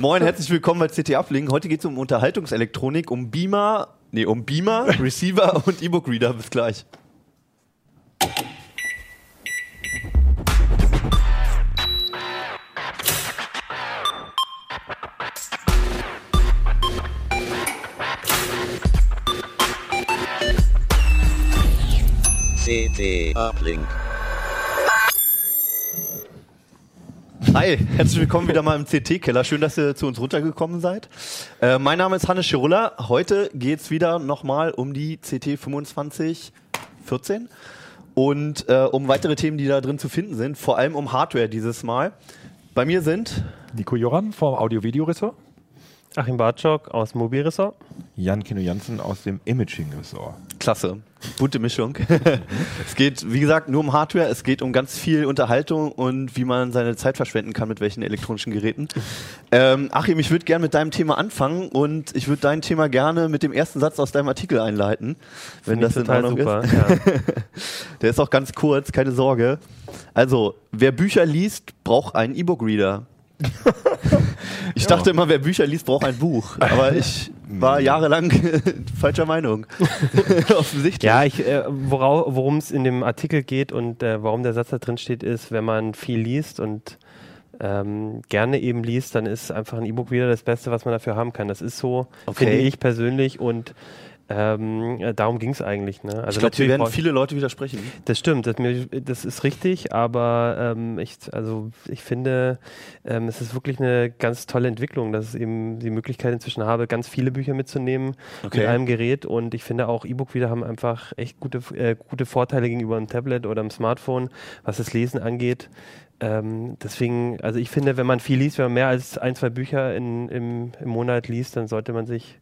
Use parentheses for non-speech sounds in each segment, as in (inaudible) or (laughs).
Moin, herzlich willkommen bei CT Uplink. Heute geht es um Unterhaltungselektronik, um Beamer, nee, um Beamer, (laughs) Receiver und E-Book Reader. Bis gleich. CT Uplink. Hi, herzlich willkommen wieder mal im CT-Keller. Schön, dass ihr zu uns runtergekommen seid. Äh, mein Name ist Hannes Schirulla. Heute geht es wieder nochmal um die CT 2514 und äh, um weitere Themen, die da drin zu finden sind. Vor allem um Hardware dieses Mal. Bei mir sind Nico Joran vom Audio-Video-Ressort. Achim Bartschok aus Mobilressort. Jan Kino Jansen aus dem Imaging-Ressort. Klasse. Bunte Mischung. (laughs) es geht, wie gesagt, nur um Hardware. Es geht um ganz viel Unterhaltung und wie man seine Zeit verschwenden kann mit welchen elektronischen Geräten. Ähm, Achim, ich würde gerne mit deinem Thema anfangen und ich würde dein Thema gerne mit dem ersten Satz aus deinem Artikel einleiten, wenn das in Ordnung super, ist. (laughs) Ja. Der ist auch ganz kurz, keine Sorge. Also, wer Bücher liest, braucht einen E-Book-Reader. (laughs) Ich dachte immer, wer Bücher liest, braucht ein Buch. Aber ich war jahrelang (laughs) falscher Meinung. (laughs) Offensichtlich. Ja, ich, äh, worum es in dem Artikel geht und äh, warum der Satz da drin steht, ist, wenn man viel liest und ähm, gerne eben liest, dann ist einfach ein E-Book wieder das Beste, was man dafür haben kann. Das ist so, Okay. finde ich persönlich und ähm, äh, darum ging es eigentlich. Ne? Also ich glaube, hier werden viele Leute widersprechen. Das stimmt, das, mir- das ist richtig, aber ähm, ich, also ich finde, ähm, es ist wirklich eine ganz tolle Entwicklung, dass ich eben die Möglichkeit inzwischen habe, ganz viele Bücher mitzunehmen Okay. mit einem Gerät und ich finde auch E-Book wieder haben einfach echt gute, äh, gute Vorteile gegenüber einem Tablet oder einem Smartphone, was das Lesen angeht. Ähm, deswegen, also ich finde, wenn man viel liest, wenn man mehr als ein, zwei Bücher in, im, im Monat liest, dann sollte man sich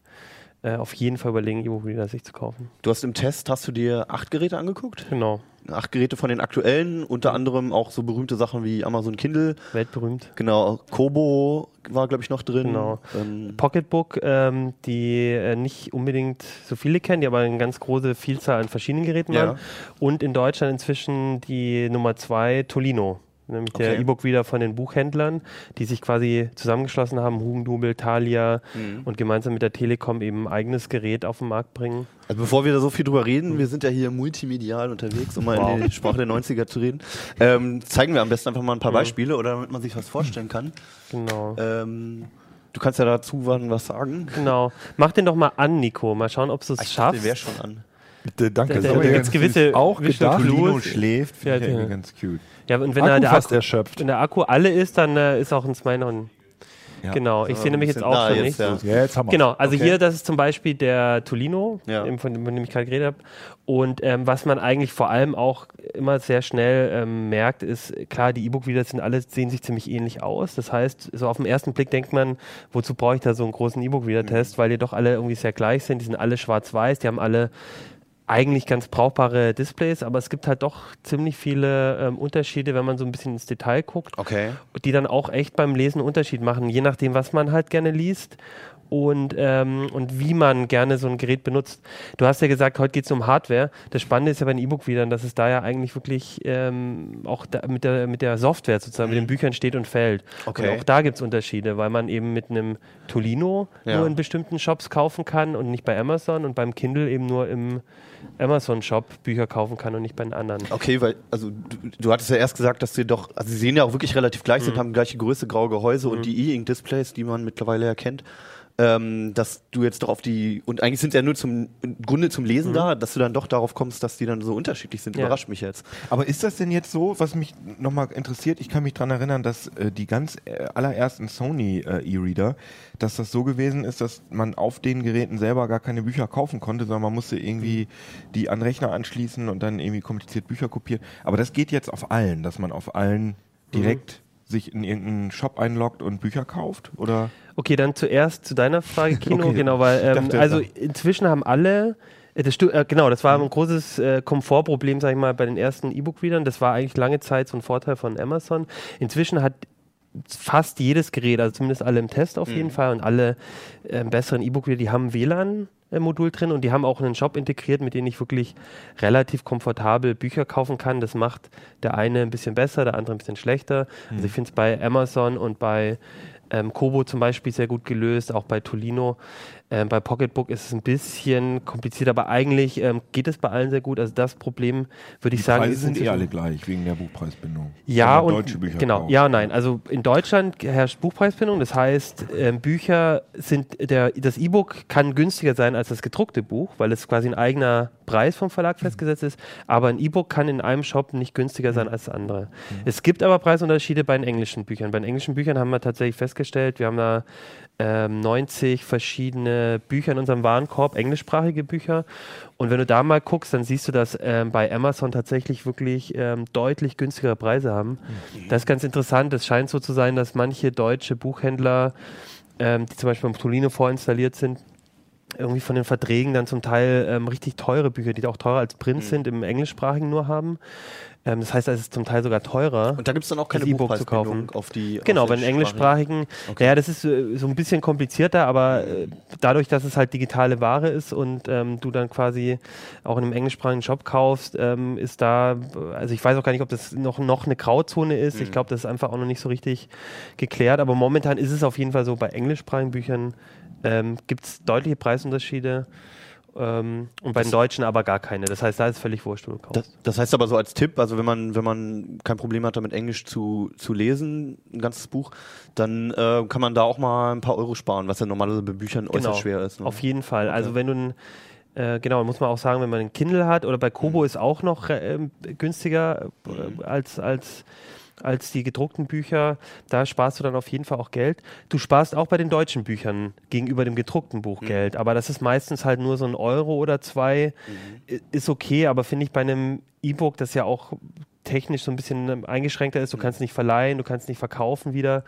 äh, auf jeden Fall überlegen, E-Book-Reader sich zu kaufen. Du hast im Test, hast du dir acht Geräte angeguckt? Genau, Acht Geräte von den aktuellen, unter anderem auch so berühmte Sachen wie Amazon Kindle. weltberühmt. Genau, Kobo war, glaube ich, noch drin. Genau. Ähm, Pocketbook, ähm, die äh, nicht unbedingt so viele kennen, die aber eine ganz große Vielzahl an verschiedenen Geräten Ja. haben. Und in Deutschland inzwischen die Nummer zwei, Tolino. Nämlich der Okay. E-Book wieder von den Buchhändlern, die sich quasi zusammengeschlossen haben, Hugendubel, Thalia Mhm. und gemeinsam mit der Telekom eben ein eigenes Gerät auf den Markt bringen. Also bevor wir da so viel drüber reden, wir sind ja hier multimedial unterwegs, um mal in die Sprache der 90er zu reden, ähm, zeigen wir am besten einfach mal ein paar Beispiele, oder damit man sich was vorstellen kann. Genau. Ähm, du kannst ja dazu was sagen. Genau. Mach den doch mal an, Nico. Mal schauen, ob du es Ich dachte, schaffst. der wäre schon an. Bitte, danke. Aber der ganz gibt's gewisse auch gedacht. Lino schläft, finde Ja, ich ja, ganz cute. Ja, und wenn Akku er der fast Akku, erschöpft. wenn der Akku alle ist, dann äh, ist auch ein Smile noch. Ja. Genau. Ich sehe nämlich jetzt auch da schon jetzt, nichts. ja. Ja, jetzt haben wir Genau, also Okay. hier, das ist zum Beispiel der Tolino, Ja. von dem ich gerade geredet habe. Und ähm, was man eigentlich vor allem auch immer sehr schnell ähm, merkt, ist, klar, die E-Book-Reader sind alle, sehen sich ziemlich ähnlich aus. Das heißt, so auf den ersten Blick denkt man, wozu brauche ich da so einen großen E-Book-Reader-Test, weil die doch alle irgendwie sehr gleich sind. Die sind alle schwarz-weiß, die haben alle eigentlich ganz brauchbare Displays, aber es gibt halt doch ziemlich viele ähm, Unterschiede, wenn man so ein bisschen ins Detail guckt Okay. die dann auch echt beim Lesen einen Unterschied machen, je nachdem, was man halt gerne liest und, ähm, und wie man gerne so ein Gerät benutzt. Du hast ja gesagt, heute geht es um Hardware. Das Spannende ist ja bei den E-Book-Readern, dass es da ja eigentlich wirklich ähm, auch mit, der, mit der Software sozusagen, mit den Büchern steht und fällt. Okay. Und auch da gibt es Unterschiede, weil man eben mit einem Tolino Ja. nur in bestimmten Shops kaufen kann und nicht bei Amazon und beim Kindle eben nur im Amazon-Shop Bücher kaufen kann und nicht bei den anderen. Okay, weil, also du, du hattest ja erst gesagt, dass sie doch, also sie sehen ja auch wirklich relativ gleich Mhm. sind, haben gleiche Größe, graue Gehäuse und die E-Ink-Displays, die man mittlerweile erkennt. Ähm, dass du jetzt doch auf die, und eigentlich sind sie ja nur zum im Grunde zum Lesen da, dass du dann doch darauf kommst, dass die dann so unterschiedlich sind, Mhm. Ja. überrascht mich jetzt. Aber ist das denn jetzt so, was mich nochmal interessiert? Ich kann mich daran erinnern, dass äh, die ganz äh, allerersten Sony äh, E-Reader, dass das so gewesen ist, dass man auf den Geräten selber gar keine Bücher kaufen konnte, sondern man musste irgendwie die an Rechner anschließen und dann irgendwie kompliziert Bücher kopieren. Aber das geht jetzt auf allen, dass man auf allen direkt sich in irgendeinen Shop einloggt und Bücher kauft? Oder? Okay, dann zuerst zu deiner Frage, (laughs) Kino, Okay. genau, weil ähm, dachte, also inzwischen haben alle, äh, das äh, genau, das war ein großes äh, Komfortproblem, sag ich mal, bei den ersten E-Book-Readern. Das war eigentlich lange Zeit so ein Vorteil von Amazon. Inzwischen hat fast jedes Gerät, also zumindest alle im Test auf jeden Fall und alle ähm, besseren E-Book-Reader, die haben WLAN-Modul drin und die haben auch einen Shop integriert, mit dem ich wirklich relativ komfortabel Bücher kaufen kann. Das macht der eine ein bisschen besser, der andere ein bisschen schlechter. Also ich finde es bei Amazon und bei Ähm, Kobo zum Beispiel sehr gut gelöst, auch bei Tolino. Ähm, bei Pocketbook ist es ein bisschen kompliziert, aber eigentlich ähm, geht es bei allen sehr gut. Also das Problem würde ich Die sagen, Preise sind eh alle gleich, wegen der Buchpreisbindung. ja, und deutsche Bücher genau, kauft. ja, nein. Also in Deutschland herrscht Buchpreisbindung. Das heißt, ähm, Bücher sind der, das E-Book kann günstiger sein als das gedruckte Buch, weil es quasi ein eigener Preis vom Verlag festgesetzt ist. Aber ein E-Book kann in einem Shop nicht günstiger sein als das andere. Es gibt aber Preisunterschiede bei den englischen Büchern. Bei den englischen Büchern haben wir tatsächlich festgestellt, wir haben da ähm, 90 verschiedene Bücher in unserem Warenkorb, englischsprachige Bücher. Und wenn du da mal guckst, dann siehst du, dass ähm, bei Amazon tatsächlich wirklich ähm, deutlich günstigere Preise haben. Das ist ganz interessant. Es scheint so zu sein, dass manche deutsche Buchhändler, ähm, die zum Beispiel beim Tolino vorinstalliert sind, irgendwie von den Verträgen dann zum Teil ähm, richtig teure Bücher, die auch teurer als Print sind, im englischsprachigen nur haben. Ähm, das heißt, es ist zum Teil sogar teurer. Und da gibt es dann auch keine E-Book zu Buchpreisbindung kaufen. auf die Genau, auf bei den englischsprachigen, naja, das ist äh, so ein bisschen komplizierter, aber äh, dadurch, dass es halt digitale Ware ist und ähm, du dann quasi auch in einem englischsprachigen Shop kaufst, ähm, ist da, also ich weiß auch gar nicht, ob das noch, noch eine Grauzone ist. Ich glaube, das ist einfach auch noch nicht so richtig geklärt, aber momentan ist es auf jeden Fall so, bei englischsprachigen Büchern ähm, gibt es deutliche Preisunterschiede. Ähm, und bei den Deutschen aber gar keine. Das heißt, da ist es völlig wurscht, wo du kaufst. Das, das heißt aber so als Tipp, also wenn man, wenn man kein Problem hat, damit Englisch zu, zu lesen, ein ganzes Buch, dann äh, kann man da auch mal ein paar Euro sparen, was ja normalerweise bei Büchern äußerst schwer ist. Ne? Genau. Auf jeden Fall. Also wenn du ein, äh, genau, muss man auch sagen, wenn man einen Kindle hat oder bei Kobo ist auch noch äh, günstiger äh, als, als, als die gedruckten Bücher, da sparst du dann auf jeden Fall auch Geld. Du sparst auch bei den deutschen Büchern gegenüber dem gedruckten Buch Geld, aber das ist meistens halt nur so ein Euro oder zwei, I- ist okay, aber finde ich bei einem E-Book, das ja auch technisch so ein bisschen ähm, eingeschränkter ist, du kannst nicht verleihen, du kannst nicht verkaufen wieder,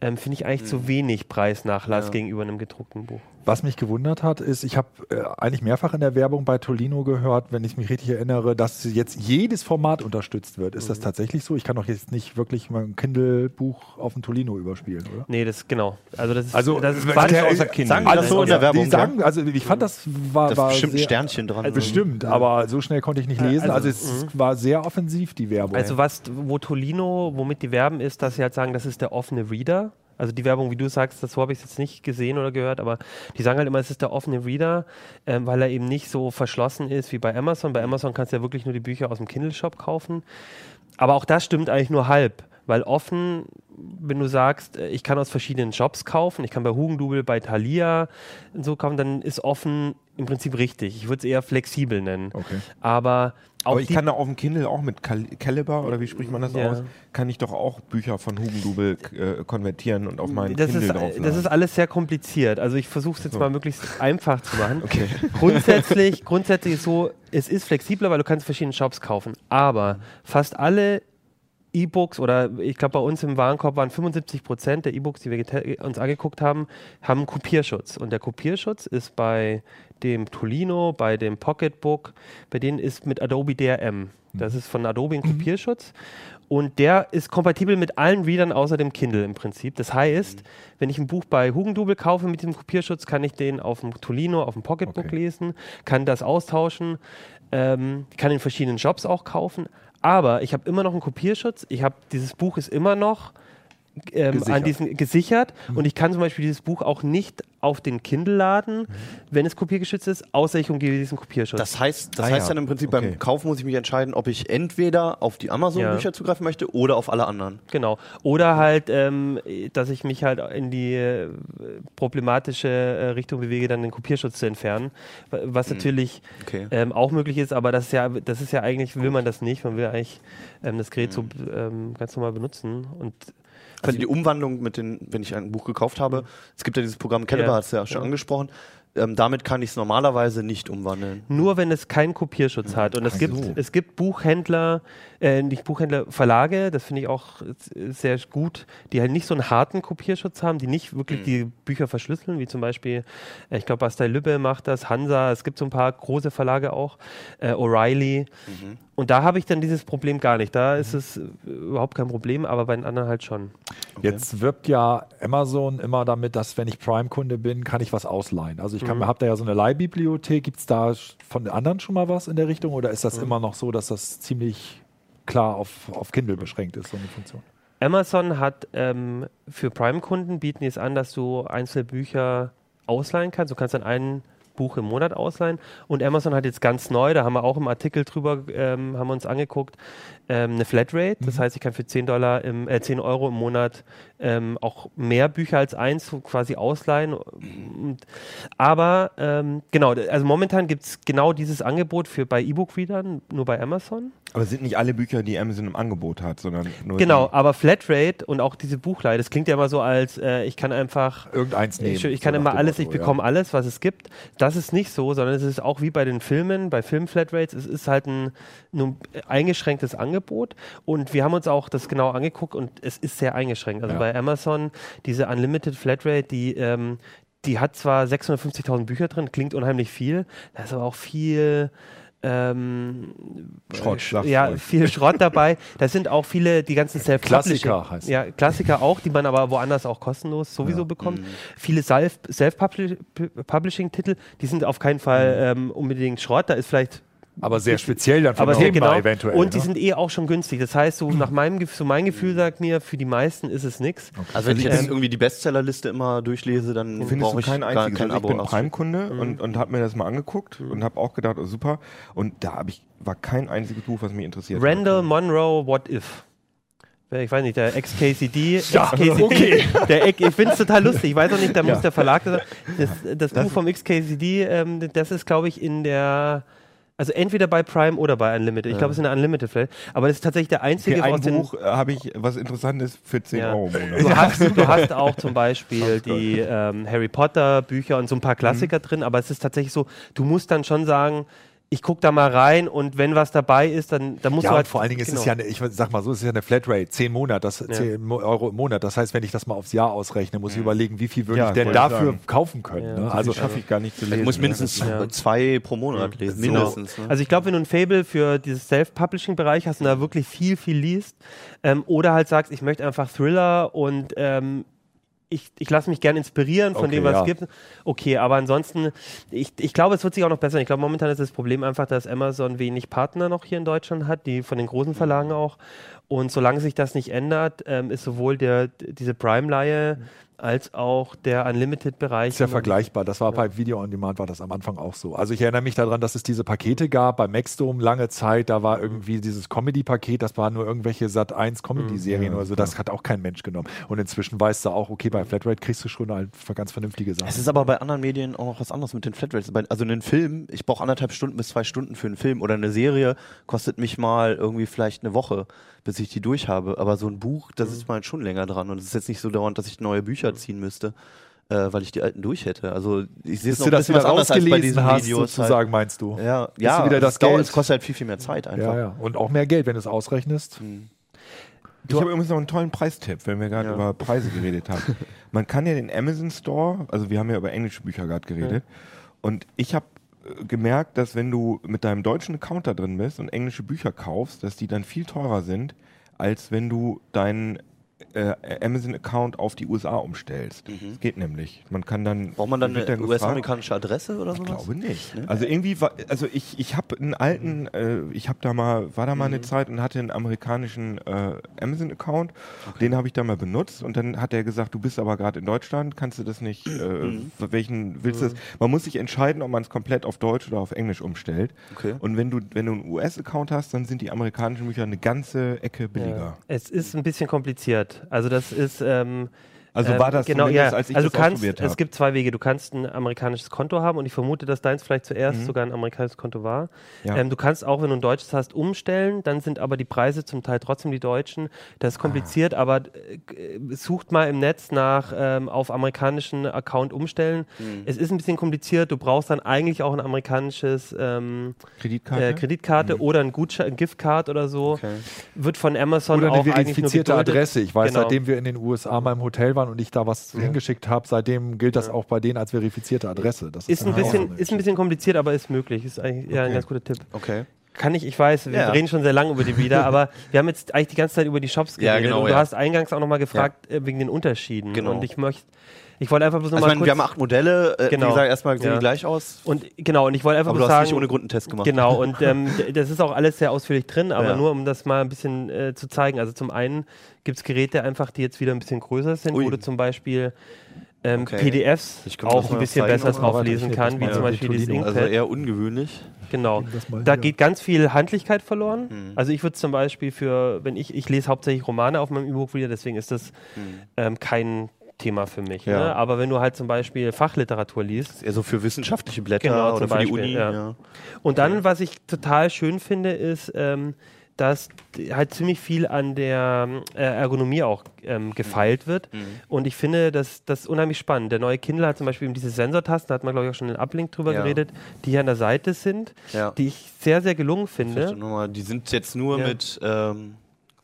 ähm, finde ich eigentlich zu wenig Preisnachlass Ja. gegenüber einem gedruckten Buch. Was mich gewundert hat, ist, ich habe äh, eigentlich mehrfach in der Werbung bei Tolino gehört, wenn ich mich richtig erinnere, dass jetzt jedes Format unterstützt wird. Ist das tatsächlich so? Ich kann doch jetzt nicht wirklich mein Kindle-Buch auf dem Tolino überspielen, oder? Nee, das genau. Also das ist, Also, das ist äh, Quatsch. der- außer Kindle. Sagen das so in der Werbung? Die sagen, also ich fand das war, da ist war bestimmt ein Sternchen dran. Bestimmt, aber so schnell konnte ich nicht lesen. Also, also- es war sehr offensiv, die Werbung. Also was, wo Tolino, womit die werben, ist, dass sie halt sagen, das ist der offene Reader. Also die Werbung, wie du sagst, das so habe ich jetzt nicht gesehen oder gehört, aber die sagen halt immer, es ist der offene Reader, ähm, weil er eben nicht so verschlossen ist wie bei Amazon. Bei Amazon kannst du ja wirklich nur die Bücher aus dem Kindle-Shop kaufen. Aber auch das stimmt eigentlich nur halb, weil offen, wenn du sagst, äh, ich kann aus verschiedenen Shops kaufen, ich kann bei Hugendubel, bei Thalia und so kaufen, dann ist offen im Prinzip richtig. Ich würde es eher flexibel nennen. Okay. Aber Aber ich kann da auf dem Kindle auch mit Cal Caliber oder wie spricht man das Ja. aus? Kann ich doch auch Bücher von Hugendubel äh, konvertieren und auf meinen das Kindle draufladen. das ist alles sehr kompliziert. Also ich versuche es jetzt So. mal möglichst einfach zu machen. (laughs) Okay. Grundsätzlich, grundsätzlich ist so, es ist flexibler, weil du kannst verschiedene Shops kaufen. Aber fast alle E-Books oder ich glaube bei uns im Warenkorb waren 75 Prozent der E-Books, die wir uns angeguckt haben, haben Kopierschutz. Und der Kopierschutz ist bei dem Tolino, bei dem Pocketbook, bei denen ist mit Adobe DRM. Das ist von Adobe ein Kopierschutz. Und der ist kompatibel mit allen Readern außer dem Kindle im Prinzip. Das heißt, wenn ich ein Buch bei Hugendubel kaufe mit diesem Kopierschutz, kann ich den auf dem Tolino, auf dem Pocketbook Okay. lesen, kann das austauschen, ähm, kann in verschiedenen Shops auch kaufen. Aber ich habe immer noch einen Kopierschutz. Ich habe dieses Buch ist immer noch ähm, Gesichert. an diesen gesichert und ich kann zum Beispiel dieses Buch auch nicht auf den Kindle laden, wenn es kopiergeschützt ist, außer ich umgehe diesen Kopierschutz. Das heißt, das Ah, heißt ja. dann im Prinzip Okay. beim Kauf muss ich mich entscheiden, ob ich entweder auf die Amazon-Bücher Ja. zugreifen möchte oder auf alle anderen. Genau. Oder halt, ähm, dass ich mich halt in die äh, problematische äh, Richtung bewege, dann den Kopierschutz zu entfernen. Wa- Was natürlich Okay. ähm, auch möglich ist, aber das ist ja, das ist ja eigentlich, will man das nicht. Man will eigentlich ähm, das Gerät so ähm, ganz normal benutzen. Und Also die Umwandlung mit den, wenn ich ein Buch gekauft habe, es gibt ja dieses Programm Caliber, Ja. hast du ja schon Ja. angesprochen. Ähm, damit kann ich es normalerweise nicht umwandeln. nur wenn es keinen Kopierschutz hat. Und es Ach gibt, so. es gibt Buchhändler, äh, nicht Buchhändler, Verlage, das finde ich auch sehr gut, die halt nicht so einen harten Kopierschutz haben, die nicht wirklich die Bücher verschlüsseln, wie zum Beispiel, äh, ich glaube, Bastei Lübbe macht das, Hansa, es gibt so ein paar große Verlage auch, äh, O'Reilly. Und da habe ich dann dieses Problem gar nicht. Da ist es äh, überhaupt kein Problem, aber bei den anderen halt schon. Jetzt wirbt ja Amazon immer damit, dass wenn ich Prime-Kunde bin, kann ich was ausleihen. Also ich kann, Mhm. habt ihr ja so eine Leihbibliothek. Gibt es da von den anderen schon mal was in der Richtung oder ist Mhm. das immer noch so, dass das ziemlich klar auf, auf Kindle beschränkt ist, so eine Funktion? Amazon hat ähm, für Prime-Kunden bieten die es an, dass du einzelne Bücher ausleihen kannst. Du kannst dann ein Buch im Monat ausleihen. Und Amazon hat jetzt ganz neu, da haben wir auch im Artikel drüber, ähm, haben wir uns angeguckt, ähm, eine Flatrate. Das heißt, ich kann für 10 Dollar im, äh, 10 Euro im Monat ähm, auch mehr Bücher als eins quasi ausleihen. Und, aber ähm, genau, also momentan gibt es genau dieses Angebot für bei E-Book-Readern, nur bei Amazon. Aber es sind nicht alle Bücher, die Amazon im Angebot hat, sondern nur Genau, aber Flatrate und auch diese Buchleihe, das klingt ja immer so als, äh, ich kann einfach Irgendeins nehmen. ich, ich kann so immer alles, ich bekomme alles, was es gibt. Das ist nicht so, sondern es ist auch wie bei den Filmen, bei Film-Flatrates, es ist halt ein ein eingeschränktes Angebot. Und wir haben uns auch das genau angeguckt und es ist sehr eingeschränkt. Also Ja. bei Amazon, diese Unlimited Flatrate, die, ähm, die hat zwar 650.000 Bücher drin, klingt unheimlich viel, da ist aber auch viel. Ähm, Schrott, Sch- sag's ja, viel Schrott dabei. (laughs) Da sind auch viele, die ganzen self Klassiker heißt Ja, Klassiker auch, die man aber woanders auch kostenlos sowieso bekommt. Viele Self- Self-Publishing-Titel, die sind auf keinen Fall ähm, unbedingt Schrott. Da ist vielleicht Aber sehr speziell dann von aber sehr genau. eventuell. und die ne? sind eh auch schon günstig. Das heißt, so nach meinem so mein Gefühl sagt mir, für die meisten ist es nichts. Also wenn ich jetzt Ähm, irgendwie die Bestsellerliste immer durchlese, dann brauche ich kein einziges. kein also ich Abo. bin Prime-Kunde Mhm. und, und habe mir das mal angeguckt und habe auch gedacht, oh, super. Und da habe ich war kein einziges Buch, was mich interessiert. Randall hat. Monroe, What If? Ich weiß nicht, der Ex-KCD. Ja, Ex-KCD, okay. (laughs) Der, Ex- ich finde es total lustig. Ich weiß auch nicht, da muss der Verlag das, das, das Buch vom XKCD, ähm, das ist, glaube ich, in der. Also entweder bei Prime oder bei Unlimited. Ich glaube, es ist in der Unlimited vielleicht. Aber das ist tatsächlich der einzige Okay, ein aus den- Buch äh, habe ich, was interessant ist, für 10 Ja. Euro im Monat. Du hast, du (laughs) hast auch zum Beispiel die ähm, Harry Potter Bücher und so ein paar Klassiker drin, aber es ist tatsächlich so, du musst dann schon sagen, ich gucke da mal rein und wenn was dabei ist, dann, dann musst ja, du halt. vor allen Dingen ist es genau. ja, eine, ich sag mal so, es ist ja eine Flatrate, 10 Monate, das, 10 Mo- Euro im Monat. Das heißt, wenn ich das mal aufs Jahr ausrechne, muss ich überlegen, wie viel würde Ja, ich denn ich dafür sagen. kaufen können. Ja. Ne? Also schaffe ich gar nicht zu Ich lesen. muss ne? mindestens Ja. zwei pro Monat lesen. Genau. Mindestens. Ne? Also ich glaube, wenn du ein Fable für dieses Self-Publishing-Bereich hast und da wirklich viel, viel liest ähm, oder halt sagst, ich möchte einfach Thriller und ähm, ich, ich lasse mich gern inspirieren von Okay, dem, was ja. es gibt. Okay, aber ansonsten, ich, ich glaube, es wird sich auch noch besser. Ich glaube, momentan ist das Problem einfach, dass Amazon wenig Partner noch hier in Deutschland hat, die von den großen Verlagen auch. Und solange sich das nicht ändert, ähm, ist sowohl der, diese Prime-Leihe als auch der Unlimited-Bereich. ist ja vergleichbar. Das war bei Video on Demand war das am Anfang auch so. Also ich erinnere mich daran, dass es diese Pakete gab bei Maxdome lange Zeit. Da war irgendwie dieses Comedy-Paket, das waren nur irgendwelche Sat 1 Comedy-Serien oder so. Das hat auch kein Mensch genommen. Und inzwischen weißt du auch, okay, bei Flatrate kriegst du schon halt ganz vernünftige Sachen. Es ist aber bei anderen Medien auch noch was anderes mit den Flatrates. Also einen Film, ich brauche anderthalb Stunden bis zwei Stunden für einen Film oder eine Serie kostet mich mal irgendwie vielleicht eine Woche, bis ich die durch habe. Aber so ein Buch, da sitzt man halt schon länger dran und es ist jetzt nicht so dauernd, dass ich neue Bücher ziehen müsste, äh, weil ich die alten durch hätte. Also ich sehe es noch ein das bisschen was anderes als bei diesen hast, Videos. sozusagen, meinst du? Halt. Ja, ja wieder das dauert, Geld? es kostet halt viel, viel mehr Zeit einfach. Ja, ja. Und auch mehr Geld, wenn du es ausrechnest. Ich habe übrigens noch einen tollen Preistipp, wenn wir gerade Ja. über Preise geredet haben. (laughs) Man kann ja den Amazon Store, also wir haben ja über englische Bücher gerade geredet, und ich habe gemerkt, dass wenn du mit deinem deutschen Account da drin bist und englische Bücher kaufst, dass die dann viel teurer sind, als wenn du deinen äh, Amazon-Account auf die USA umstellst. Das geht nämlich. Man kann dann. Braucht man dann eine US-amerikanische Adresse oder ich sowas? glaube nicht. Ne? Also irgendwie war, also ich, ich habe einen alten, äh, ich habe da mal, war da mal Mhm. eine Zeit und hatte einen amerikanischen äh, Amazon-Account, den habe ich da mal benutzt und dann hat er gesagt, du bist aber gerade in Deutschland, kannst du das nicht, äh, Mhm. welchen willst du das? Man muss sich entscheiden, ob man es komplett auf Deutsch oder auf Englisch umstellt. Okay. Und wenn du, wenn du einen US-Account hast, dann sind die amerikanischen Bücher eine ganze Ecke billiger. Ja. Es ist ein bisschen kompliziert. Also das ist ähm, Also ähm, war das genau, ja. als ich also das kannst, ausprobiert Es habe. gibt zwei Wege. Du kannst ein amerikanisches Konto haben und ich vermute, dass deins vielleicht zuerst Mhm. sogar ein amerikanisches Konto war. Ja. Ähm, du kannst auch, wenn du ein deutsches hast, umstellen. Dann sind aber die Preise zum Teil trotzdem die deutschen. Das ist kompliziert, Ah. aber äh, sucht mal im Netz nach ähm, auf amerikanischen Account umstellen. Mhm. Es ist ein bisschen kompliziert. Du brauchst dann eigentlich auch ein amerikanisches ähm, Kreditkarte? äh, Kreditkarte oder ein Gutschein, ein Giftcard oder so. Okay. Wird von Amazon Oder auch eine verifizierte. Adresse. Ich weiß, Genau. seitdem wir in den USA mal im Hotel waren und ich da was hingeschickt habe, seitdem gilt das auch bei denen als verifizierte Adresse. Das Ist ein, dann bisschen, ist ein bisschen kompliziert, aber ist möglich. Ist eigentlich ja, ein Okay. ganz guter Tipp. Okay. Kann ich, ich weiß, wir Ja. reden schon sehr lange über die Reader, aber (laughs) wir haben jetzt eigentlich die ganze Zeit über die Shops Ja, geredet. genau, und du ja. hast eingangs auch nochmal gefragt äh, wegen den Unterschieden. Genau. Und ich möchte Ich wollte einfach bloß Also ich nochmal meine, wir haben acht Modelle, äh, Genau. wie gesagt, erstmal sehen Ja. die gleich aus. Und genau, und ich wollte einfach Aber du bloß hast sagen, nicht ohne Grund einen Test gemacht. Genau, und (laughs) ähm, das ist auch alles sehr ausführlich drin, aber Ja. nur um das mal ein bisschen äh, zu zeigen. Also zum einen gibt es Geräte einfach, die jetzt wieder ein bisschen größer sind, Ui. wo du zum Beispiel ähm, Okay. PDFs auch ein bisschen besser drauf lesen kann, wie zum Beispiel dieses. Also Inkpad. eher ungewöhnlich. Genau. Da geht ganz viel Handlichkeit verloren. Mhm. Also ich würde zum Beispiel für, wenn ich, ich lese hauptsächlich Romane auf meinem E-Book-Reader, deswegen ist das ähm, kein Thema für mich. Mhm. Ja. Ne? Aber wenn du halt zum Beispiel Fachliteratur liest, Eher so für wissenschaftliche Blätter Genau, oder für die Uni. ja. Ja. Und dann, was ich total schön finde, ist, ähm, dass halt ziemlich viel an der äh, Ergonomie auch ähm, gefeilt wird. Mhm. Und ich finde, das, das ist unheimlich spannend. Der neue Kindle hat zum Beispiel eben diese Sensortasten, da hat man, glaube ich, auch schon in Uplink drüber Ja. geredet, die hier an der Seite sind, Ja. die ich sehr, sehr gelungen finde. nochmal, die sind jetzt nur Ja. mit. Ähm,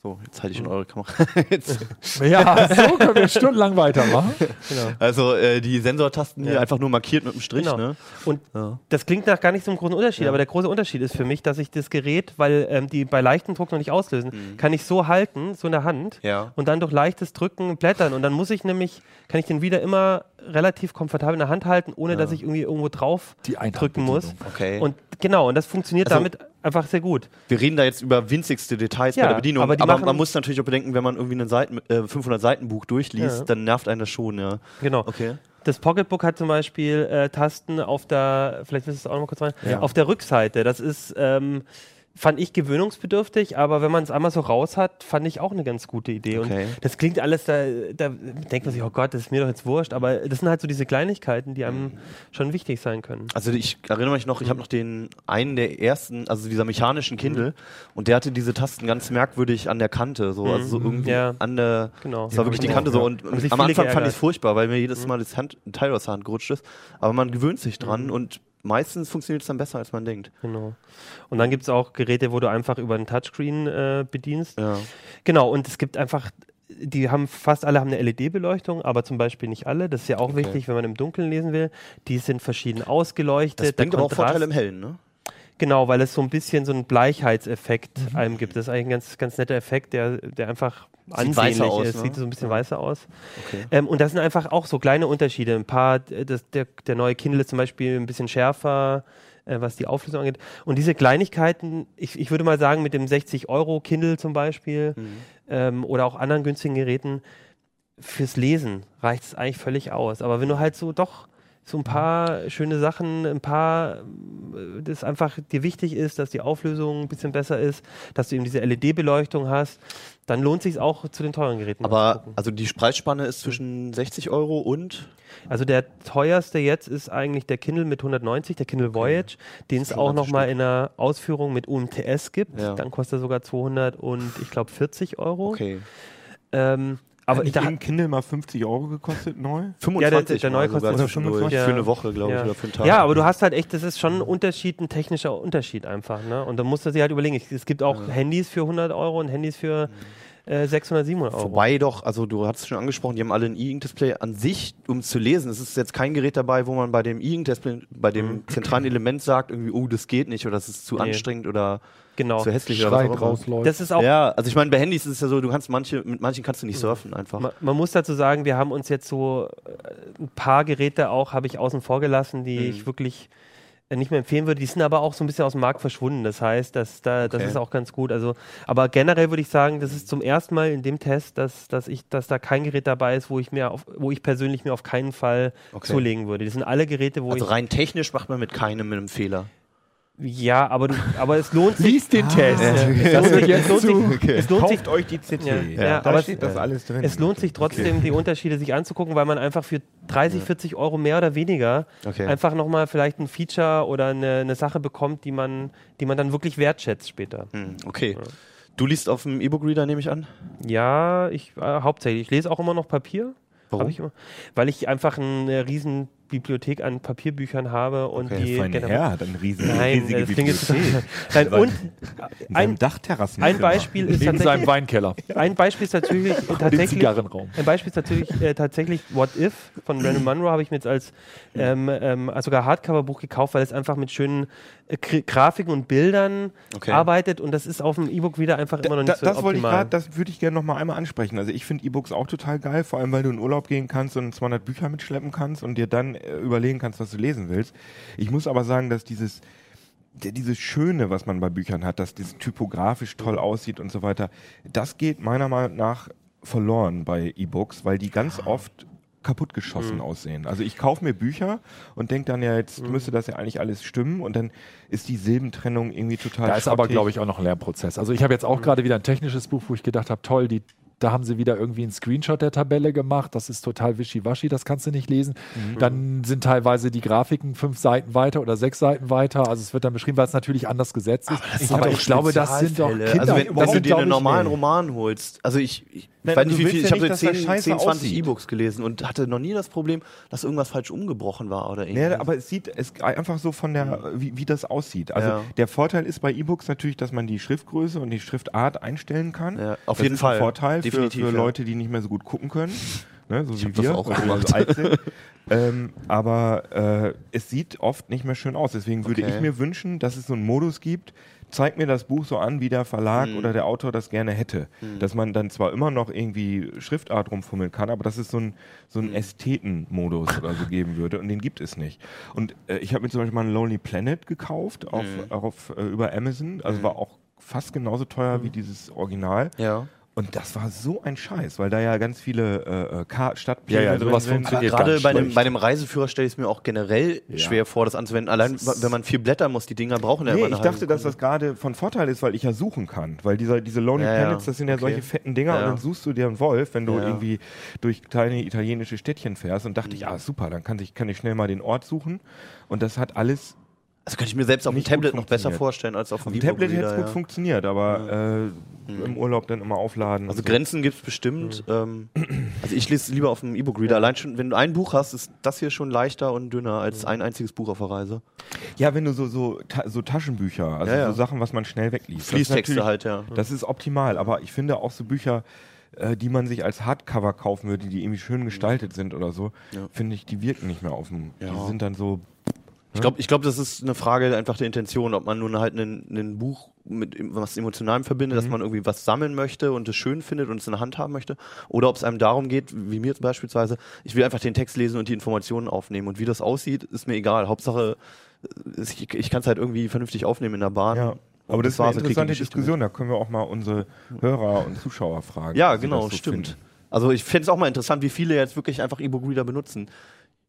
so, jetzt halte ich Mhm. schon eure Kamera. (laughs) jetzt. Ja, so können wir stundenlang weitermachen. Genau. Also äh, die Sensortasten hier Ja. einfach nur markiert mit einem Strich. Genau. Ne? Und Ja. das klingt nach gar nicht so einem großen Unterschied, Ja. aber der große Unterschied ist für mich, dass ich das Gerät, weil ähm, die bei leichtem Druck noch nicht auslösen, Mhm. kann ich so halten, so in der Hand Ja. und dann durch leichtes Drücken blättern und dann muss ich nämlich, kann ich den wieder immer relativ komfortabel in der Hand halten, ohne Ja. dass ich irgendwie irgendwo drauf drücken muss. Okay. Und genau, und das funktioniert Also- damit einfach sehr gut. wir reden da jetzt über winzigste Details Ja, bei der Bedienung, aber aber, man muss natürlich auch bedenken, wenn man irgendwie ein Seiten, äh, 500 Seiten Buch durchliest, Ja. dann nervt einen das schon. Ja. Genau. Okay. Das Pocketbook hat zum Beispiel äh, Tasten auf der, vielleicht willst du es auch noch mal kurz rein, Ja. auf der Rückseite. Das ist, ähm, fand ich gewöhnungsbedürftig, aber wenn man es einmal so raus hat, fand ich auch eine ganz gute Idee. Okay. Und das klingt alles, da, da denkt man sich, oh Gott, das ist mir doch jetzt wurscht, aber das sind halt so diese Kleinigkeiten, die einem schon wichtig sein können. Also ich erinnere mich noch, ich habe noch den einen der ersten, also dieser mechanischen Kindle, Mhm. und der hatte diese Tasten ganz merkwürdig an der Kante, so, also so Mhm. irgendwie Ja. an der, Genau. das war wirklich die Kante so. ja. Und Haben sich am Anfang fand ich es furchtbar, weil mir Mhm. jedes Mal das Hand, ein Teil aus der Hand gerutscht ist. Aber man gewöhnt sich dran Mhm. und meistens funktioniert es dann besser, als man denkt. Genau. Und dann gibt es auch Geräte, wo du einfach über den Touchscreen äh, bedienst. Ja. Genau, und es gibt einfach, die haben fast alle haben eine LED-Beleuchtung, aber zum Beispiel nicht alle. Das ist ja auch Okay. wichtig, wenn man im Dunkeln lesen will. Die sind verschieden ausgeleuchtet. Das bringt aber auch Vorteile im Hellen, ne? Genau, weil es so ein bisschen so einen Bleichheitseffekt einem gibt. Das ist eigentlich ein ganz, ganz netter Effekt, der, der einfach Sieht ansehnlich aus, ist. ne? Sieht so ein bisschen weißer aus. Okay. Ähm, und das sind einfach auch so kleine Unterschiede. Ein paar, das, der, der neue Kindle ist zum Beispiel ein bisschen schärfer, äh, was die Auflösung angeht. Und diese Kleinigkeiten, ich, ich würde mal sagen, mit dem 60 Euro Kindle zum Beispiel Mhm. ähm, oder auch anderen günstigen Geräten, fürs Lesen reicht es eigentlich völlig aus. Aber wenn du halt so doch so ein paar schöne Sachen, ein paar, äh, das einfach dir wichtig ist, dass die Auflösung ein bisschen besser ist, dass du eben diese LED-Beleuchtung hast, dann lohnt sich auch zu den teuren Geräten. Aber also die Preisspanne ist zwischen 60 Euro und Also der teuerste jetzt ist eigentlich der Kindle mit 190, der Kindle Voyage, den es auch nochmal in einer Ausführung mit UMTS gibt. Ja. Dann kostet er sogar 200 und ich glaube 40 Euro. okay. Ähm, aber Hat ich nicht da, ein Kindle mal 50 Euro gekostet neu? 25 der neue mal sogar kostet zwischendurch. 25. Für Ja. eine Woche, glaube ich, Ja. oder für einen Tag. ja, aber du hast halt echt, das ist schon ein Unterschied, ein technischer Unterschied einfach. Ne? Und da musst du dir halt überlegen, es gibt auch Handys für 100 Euro und Handys für äh, 600, 700 Euro. Wobei doch, also du hast es schon angesprochen, die haben alle ein E-Ink-Display an sich, um es zu lesen. Es ist jetzt kein Gerät dabei, wo man bei dem E-Ink-Display, bei dem zentralen Element sagt, irgendwie, oh, das geht nicht oder das ist zu Nee. anstrengend oder Genau. zu hässlich oder was Schreit auch immer. rausläuft. Das ist auch Ja, also ich meine, bei Handys ist es ja so, du kannst manche, mit manchen kannst du nicht surfen einfach. Man, man muss dazu sagen, wir haben uns jetzt so äh, ein paar Geräte auch, habe ich außen vor gelassen, die Mhm. ich wirklich äh, nicht mehr empfehlen würde. Die sind aber auch so ein bisschen aus dem Markt verschwunden. Das heißt, dass da, das Okay. ist auch ganz gut. Also, aber generell würde ich sagen, das ist zum ersten Mal in dem Test, dass, dass ich, dass da kein Gerät dabei ist, wo ich mir auf, wo ich persönlich mir auf keinen Fall Okay. zulegen würde. Die sind alle Geräte, wo Also ich. rein technisch macht man mit keinem mit einem Fehler. Ja, aber du, aber es lohnt sich. Lies den Test. Es Das lohnt wird sich, jetzt es lohnt sich, zu. es lohnt sich Kauft euch die CT. Ja, ja, da aber es- steht das alles drin. Es lohnt sich trotzdem, die Unterschiede sich anzugucken, weil man einfach für 30, 40 Euro mehr oder weniger Okay. einfach nochmal vielleicht ein Feature oder eine, eine Sache bekommt, die man, die man dann wirklich wertschätzt später. Hm, okay. Du liest auf dem E-Book-Reader, nehme ich an? Ja, ich äh, hauptsächlich. Ich lese auch immer noch Papier. Warum? Ich immer, weil ich einfach ein äh, riesen Bibliothek an Papierbüchern habe und Okay, die generell- Herr hat eine riesige, Nein, riesige das klingt jetzt Bibliothek. (laughs) Nein, und In ein, Dachterrassen. ein Beispiel ist Neben seinem tatsächlich, Weinkeller. ein Beispiel ist natürlich (laughs) Den tatsächlich Zigarrenraum. ein Beispiel ist natürlich äh, tatsächlich What If von Brandon Monroe habe ich mir jetzt als ähm, ähm, als sogar Hardcover-Buch gekauft, weil es einfach mit schönen äh, Gra- Grafiken und Bildern Okay. arbeitet und das ist auf dem E-Book wieder einfach immer noch Da, nicht so das wollte ich optimal. gerade, das würde ich gerne noch mal einmal ansprechen. Also ich finde E-Books auch total geil, vor allem weil du in Urlaub gehen kannst und 200 Bücher mitschleppen kannst und dir dann äh, überlegen kannst, was du lesen willst. Ich muss aber sagen, dass dieses dieses Schöne, was man bei Büchern hat, dass das typografisch toll aussieht und so weiter, das geht meiner Meinung nach verloren bei E-Books, weil die ganz oft kaputtgeschossen aussehen. Also ich kaufe mir Bücher und denke dann ja, jetzt müsste das ja eigentlich alles stimmen und dann ist die Silbentrennung irgendwie total Da ist aber, glaube ich, auch noch ein Lernprozess. Also ich habe jetzt auch gerade wieder ein technisches Buch, wo ich gedacht habe, toll, die, da haben sie wieder irgendwie einen Screenshot der Tabelle gemacht. Das ist total wischiwaschi, das kannst du nicht lesen. Dann sind teilweise die Grafiken fünf Seiten weiter oder sechs Seiten weiter. Also es wird dann beschrieben, weil es natürlich anders gesetzt ist. Aber doch ich glaube, das sind doch. Kinder. Also wenn, wenn du dir einen normalen nee. Roman holst, also ich, ich Nein, weiß du nicht, wie willst viel, ja ich habe nicht, so dass das 10, scheiße 10 20 aussieht. E-Books gelesen und hatte noch nie das Problem, dass irgendwas falsch umgebrochen war oder irgendwie. Nee, aber es sieht es einfach so von der, wie, wie das aussieht. Also Ja. der Vorteil ist bei E-Books natürlich, dass man die Schriftgröße und die Schriftart einstellen kann. Ja, auf das jeden ist Fall. Ein Vorteil Definitiv, für, für ja. Leute, die nicht mehr so gut gucken können. Ne, so wie hab das wir, auch weil wir gemacht. so alt sind. (laughs) ähm, aber äh, es sieht oft nicht mehr schön aus. Deswegen würde Okay. ich mir wünschen, dass es so einen Modus gibt, zeig mir das Buch so an, wie der Verlag Mhm. oder der Autor das gerne hätte. Dass man dann zwar immer noch irgendwie Schriftart rumfummeln kann, aber dass es so einen so einen Ästhetenmodus oder so geben würde und den gibt es nicht. Und äh, ich habe mir zum Beispiel mal einen Lonely Planet gekauft auf, auf, äh, über Amazon, also war auch fast genauso teuer wie dieses Original. ja. Und das war so ein Scheiß, weil da ja ganz viele äh, äh, Stadtpläne Ja, ja, drin sowas sind. funktioniert Gerade bei, dem, schlecht. bei einem Reiseführer stelle ich es mir auch generell Ja. schwer vor, das anzuwenden. Allein, wenn man viel blättern muss, die Dinger brauchen ja Nee, immer eine ich dachte, dass das gerade von Vorteil ist, weil ich ja suchen kann. Weil dieser, diese Lonely Ja. Planets, das sind ja Okay. solche fetten Dinger Ja, und dann suchst du dir einen Wolf, wenn du Ja. irgendwie durch kleine italienische Städtchen fährst und dachte ich, ah super, dann kann ich, kann ich schnell mal den Ort suchen. Und das hat alles Also könnte ich mir selbst auf dem Tablet noch besser vorstellen als auf dem Tablet hätte es gut ja. funktioniert, aber äh, im Urlaub dann immer aufladen. Also. Grenzen gibt es bestimmt. Ähm, also ich lese lieber auf dem E-Book-Reader. Allein schon, wenn du ein Buch hast, ist das hier schon leichter und dünner als ein einziges Buch auf der Reise. Ja, wenn du so, so, ta so Taschenbücher, also Ja, ja. so Sachen, was man schnell wegliest. Fließtexte halt, ja. Das ist optimal, aber ich finde auch so Bücher, äh, die man sich als Hardcover kaufen würde, die irgendwie schön gestaltet sind oder so, Ja. finde ich, die wirken nicht mehr auf dem. Ja. Die sind dann so. Ich glaube, ich glaub, das ist eine Frage einfach der Intention, ob man nun halt ein, Buch mit was Emotionalem verbindet, dass man irgendwie was sammeln möchte und es schön findet und es in der Hand haben möchte, oder ob es einem darum geht, wie mir beispielsweise, ich will einfach den Text lesen und die Informationen aufnehmen und wie das aussieht, ist mir egal. Hauptsache, äh, ich, ich kann es halt irgendwie vernünftig aufnehmen in der Bahn. Ja. Aber das ist war's, eine interessante Diskussion, da können wir auch mal unsere Hörer und Zuschauer fragen. Ja, genau, das so stimmt. finden. Also ich fände es auch mal interessant, wie viele jetzt wirklich einfach E-Book-Reader benutzen.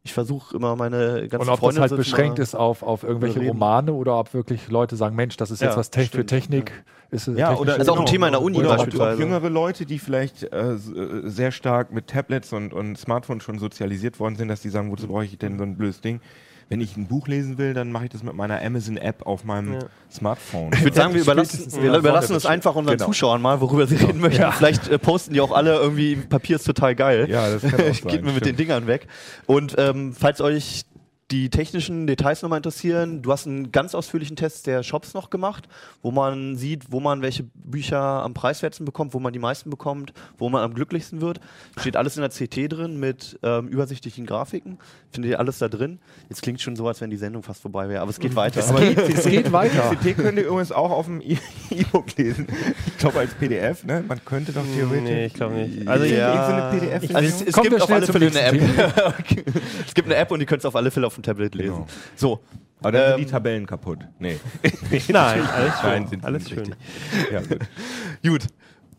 Ich versuche immer meine ganzen Und ob Freunde das halt beschränkt ist auf, auf irgendwelche reden. Romane oder ob wirklich Leute sagen, Mensch, das ist jetzt Ja, was te für. Technik. Ist es Ja, oder Das ist auch ein Thema in der Uni oder ob, ob beispielsweise. jüngere Leute, die vielleicht äh, äh, sehr stark mit Tablets und, und Smartphones schon sozialisiert worden sind, dass die sagen, wozu brauche ich denn so ein blödes Ding? Wenn ich ein Buch lesen will, dann mache ich das mit meiner Amazon-App auf meinem Ja. Smartphone. Ich würde sagen, wir überlassen, wir überlassen es einfach unseren Genau. Zuschauern mal, worüber sie reden möchten. Vielleicht äh, posten die auch alle irgendwie, Papier ist total geil. Ja, das kann auch (laughs) sein, Geht mir mit den. Dingern weg. Und ähm, falls euch die technischen Details nochmal interessieren, du hast einen ganz ausführlichen Test der Shops noch gemacht, wo man sieht, wo man welche Bücher am preiswertesten bekommt, wo man die meisten bekommt, wo man am glücklichsten wird. Steht alles in der CT drin mit ähm, übersichtlichen Grafiken. Findet ihr alles da drin? Jetzt klingt schon so, als wenn die Sendung fast vorbei wäre, aber es geht weiter. (laughs) es, geht, es geht (laughs) weiter. CT könnt ihr übrigens auch auf dem E- E-Book lesen. Ich glaube als PDF, ne? Man könnte doch theoretisch. Nee, ich glaube nicht. Also Ja. so eine PDF. Also es, es gibt auf alle Fälle eine App. (laughs) Okay. es gibt eine App und die könnt ihr auf alle Fälle auf dem Tablet lesen. Genau. So. Aber dann sind Ähm, die Tabellen kaputt. Nee. (laughs) (laughs) nein, alles schön. Nein, sind alles schön. richtig. Ja, gut. Gut.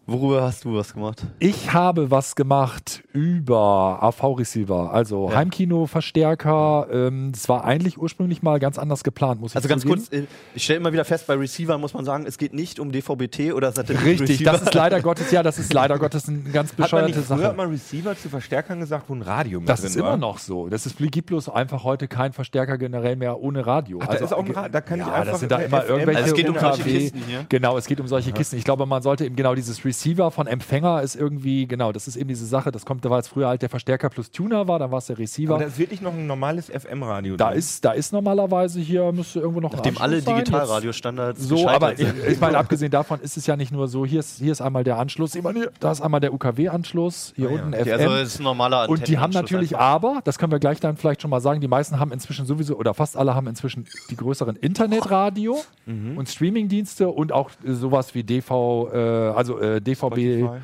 Worüber hast du was gemacht? Ich habe was gemacht über AV-Receiver, also Ja. Heimkino-Verstärker. Ähm, Es war eigentlich ursprünglich mal ganz anders geplant, muss ich Also ganz zugeben. kurz, äh, ich stelle immer wieder fest, bei Receivern muss man sagen, es geht nicht um DVB-T oder Satellit. Richtig, das ist leider (laughs) Gottes, ja, das ist leider Gottes eine ganz Hat man bescheuerte nicht früher Sache. mal Receiver zu Verstärkern gesagt, wo ein Radio mit Das drin ist war? immer noch so. Das ist, gibt bloß einfach heute kein Verstärker generell mehr ohne Radio. Ach, da ist auch ein Ra- da kann ich ja, einfach das sind da immer FM irgendwelche Also es geht um solche. Kisten hier. Genau, es geht um solche Kisten. Ich glaube, man sollte eben genau dieses Receiver von Empfänger ist irgendwie, genau, das ist eben diese Sache, das kommt, da war es früher halt der Verstärker plus Tuner war, dann war es der Receiver. Aber da ist wirklich noch ein normales FM-Radio. Da drin. ist, da ist normalerweise hier, müsste irgendwo noch Nachdem alle Digitalradiostandards So, aber ich, sind. ich meine, abgesehen davon ist es ja nicht nur so, hier ist, hier ist einmal der Anschluss, ich meine, hier- da ist einmal der UKW-Anschluss, hier unten Okay, FM. also ist ein normaler und die haben natürlich einfach. aber, das können wir gleich dann vielleicht schon mal sagen, die meisten haben inzwischen sowieso, oder fast alle haben inzwischen die größeren Internetradio Mhm. und Streamingdienste und auch sowas wie DV, äh, also äh, DVB, Spotify.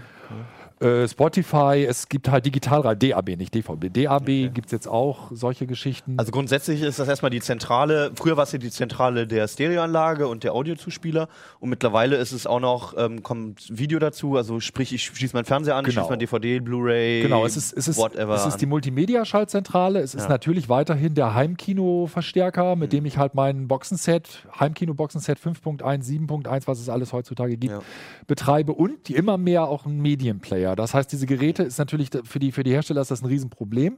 Äh, Spotify, es gibt halt Digitalradio, DAB, nicht DVB. DAB gibt es jetzt auch solche Geschichten. Also grundsätzlich ist das erstmal die Zentrale, früher war es ja die Zentrale der Stereoanlage und der Audiozuspieler und mittlerweile ist es auch noch, ähm, kommt Video dazu, also sprich, ich schließe meinen Fernseher an, Genau. schließe mein DVD, Blu-ray, Genau, es ist, es ist, whatever. es ist die. Multimedia-Schaltzentrale. Es ist Ja. natürlich weiterhin der Heimkino-Verstärker, mit dem ich halt mein Boxenset, Heimkino-Boxenset 5.1, 7.1, was es alles heutzutage gibt, Ja. betreibe und die immer mehr auch ein Medienplayer. Das heißt, diese Geräte ist natürlich für die, für die Hersteller ist das ein Riesenproblem,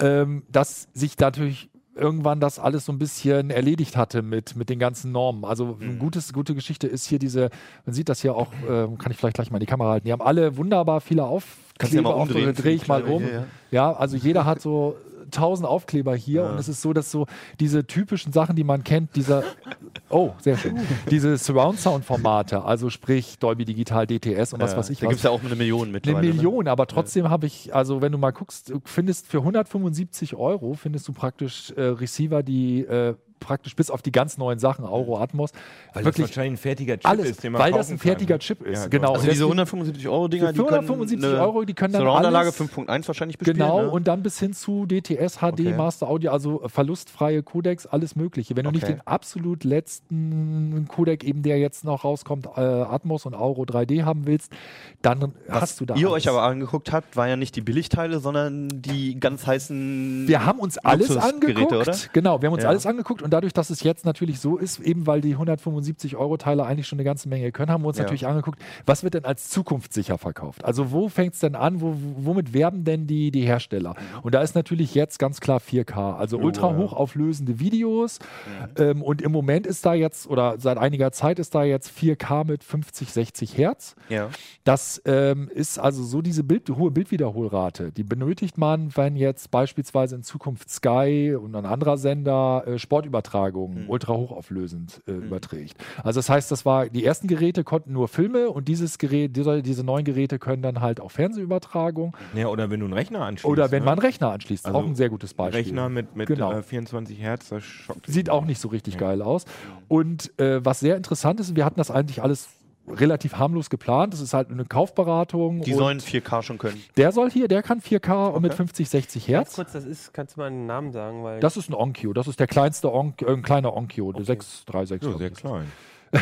ähm, dass sich natürlich irgendwann das alles so ein bisschen erledigt hatte mit, mit den ganzen Normen. Also eine gutes, gute Geschichte ist hier diese, man sieht das hier auch, ähm, kann ich vielleicht gleich mal in die Kamera halten, die haben alle wunderbar viele du ja Aufkleber, mal auf- umdrehen, drehe ich mal um. Kleine, Ja, also jeder hat so tausend Aufkleber hier und es ist so, dass so diese typischen Sachen, die man kennt, dieser, oh, sehr schön, diese Surround-Sound-Formate, also sprich Dolby Digital, DTS und was Ja, weiß ich da gibt es ja auch eine Million Eine mittlerweile. Million, aber trotzdem habe ich, also wenn du mal guckst, findest für 175 Euro findest du praktisch äh, Receiver, die äh, praktisch bis auf die ganz neuen Sachen, Euro Atmos, Weil das wirklich wahrscheinlich ein fertiger Chip alles, ist, den man weil das ein fertiger kann. Chip ist. Ja, genau. Also Und diese deswegen- 175 Euro Dinger, Für die können 475 eine Euro, die können dann Surround-Anlage alles- 5.1 wahrscheinlich bespielen. Genau, ne? und dann bis hin zu DTS, HD, Okay. Master Audio, also verlustfreie Codecs, alles Mögliche. Wenn du nicht Okay. den absolut letzten Codec, eben der jetzt noch rauskommt, äh, Atmos und Auro 3D haben willst, dann hast du da. ihr alles. euch aber angeguckt habt, war ja nicht die Billigteile, sondern die ganz heißen. Wir haben uns alles angeguckt. oder? Genau, wir haben uns Ja. alles angeguckt und dadurch, dass es jetzt natürlich so ist, eben weil die 175 Euro Teile eigentlich schon eine ganze Menge können, haben wir uns Ja. natürlich angegucht, was wird denn als zukunftssicher verkauft? Also wo fängt es denn an? Wo, womit werben denn die, die Hersteller? Und da ist natürlich jetzt ganz klar 4K, also ultra hochauflösende Videos. Ähm, und im Moment ist da jetzt, oder seit einiger Zeit ist da jetzt 4K mit 50, 60 Hertz. Ja. Das ähm, ist also so diese Bild, hohe Bildwiederholrate. Die benötigt man, wenn jetzt beispielsweise in Zukunft Sky und ein anderer Sender äh, Sportübertragungen ultra hochauflösend äh, überträgt. Also das heißt, das war die ersten Geräte konnten nur Filme und dieses Gerät, diese, diese neuen Geräte können dann halt auch Fernsehübertragung Ja, oder wenn du einen Rechner anschließt. oder wenn ne? man einen Rechner anschließt. Also auch ein sehr gutes Beispiel. Rechner mit, mit Genau. äh, 24 Hertz, das schockt. Sieht auch nicht so richtig geil aus. Und äh, was sehr interessant ist, wir hatten das eigentlich alles relativ harmlos geplant. Das ist halt eine Kaufberatung. Die und sollen 4K schon können. Der soll hier, der kann 4K und mit 50, 60 Ganz Hertz. kurz, das ist, kannst du mal einen Namen sagen? Weil Das ist ein Onkyo. Das ist der kleinste Onk, äh, ein kleiner Onkyo. Okay. 636. So, sehr klein.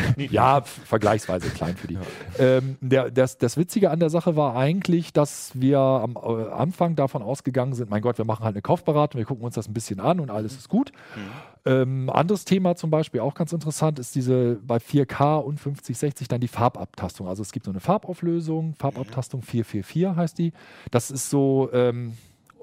(laughs) Ja, vergleichsweise klein für die. Ähm, der, das, das Witzige an der Sache war eigentlich, dass wir am äh, Anfang davon ausgegangen sind, mein Gott, wir machen halt eine Kaufberatung, wir gucken uns das ein bisschen an und alles ist gut. Ähm, anderes Thema zum Beispiel, auch ganz interessant, ist diese bei 4K und 5060 dann die Farbabtastung. Also es gibt so eine Farbauflösung, Farbabtastung 444 heißt die. Das ist so, ähm,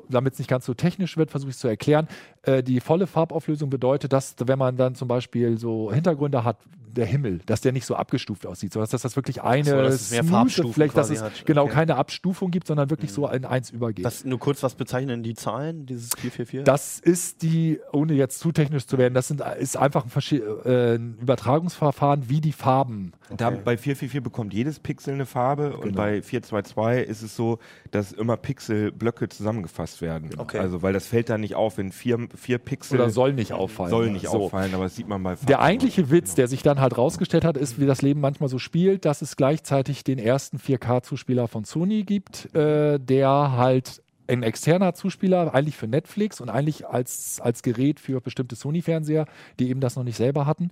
damit es nicht ganz so technisch wird, versuche ich es zu erklären. Äh, die volle Farbauflösung bedeutet, dass wenn man dann zum Beispiel so Hintergründe hat, der Himmel, dass der nicht so abgestuft aussieht, sondern dass das wirklich eine so, dass es mehr Farbstufen dass es hat. genau Okay. Mhm. keine Abstufung gibt, sondern wirklich so in eins übergeht. Was, nur kurz, was bezeichnen die Zahlen, dieses 444? Das ist die, ohne jetzt zu technisch zu werden, das sind, ist einfach ein, äh, ein Übertragungsverfahren wie die Farben. Da, bei 444 bekommt jedes Pixel eine Farbe Genau. und bei 422 ist es so, dass immer Pixelblöcke zusammengefasst werden. Okay. Also, weil das fällt da nicht auf, wenn vier, vier Pixel Oder soll nicht auffallen. soll nicht So. auffallen, aber das sieht man bei Farben. Der eigentliche Witz, der sich dann halt rausgestellt hat, ist, wie das Leben manchmal so spielt, dass es gleichzeitig den ersten 4K-Zuspieler von Sony gibt, äh, der halt ein externer Zuspieler, eigentlich für Netflix und eigentlich als, als Gerät für bestimmte Sony-Fernseher, die eben das noch nicht selber hatten,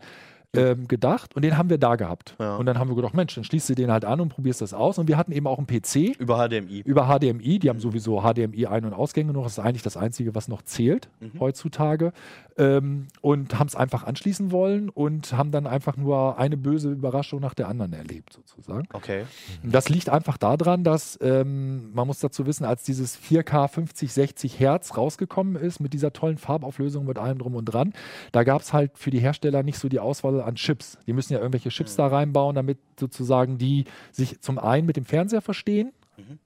ähm, gedacht. Und den haben wir da gehabt. Ja. Und dann haben wir gedacht, Mensch, dann schließt du den halt an und probierst das aus. Und wir hatten eben auch einen PC Über HDMI. über HDMI. Die haben sowieso HDMI Ein- und Ausgänge noch. Das ist eigentlich das Einzige, was noch zählt heutzutage. Ähm, und haben es einfach anschließen wollen und haben dann einfach nur eine böse Überraschung nach der anderen erlebt, sozusagen. Okay. Und Das liegt einfach daran, dass ähm, man muss dazu wissen, als dieses 4K 50, 60 Hertz rausgekommen ist, mit dieser tollen Farbauflösung, mit allem drum und dran, da gab es halt für die Hersteller nicht so die Auswahl An Chips. Die müssen ja irgendwelche Chips da reinbauen, damit sozusagen die sich zum einen mit dem Fernseher verstehen,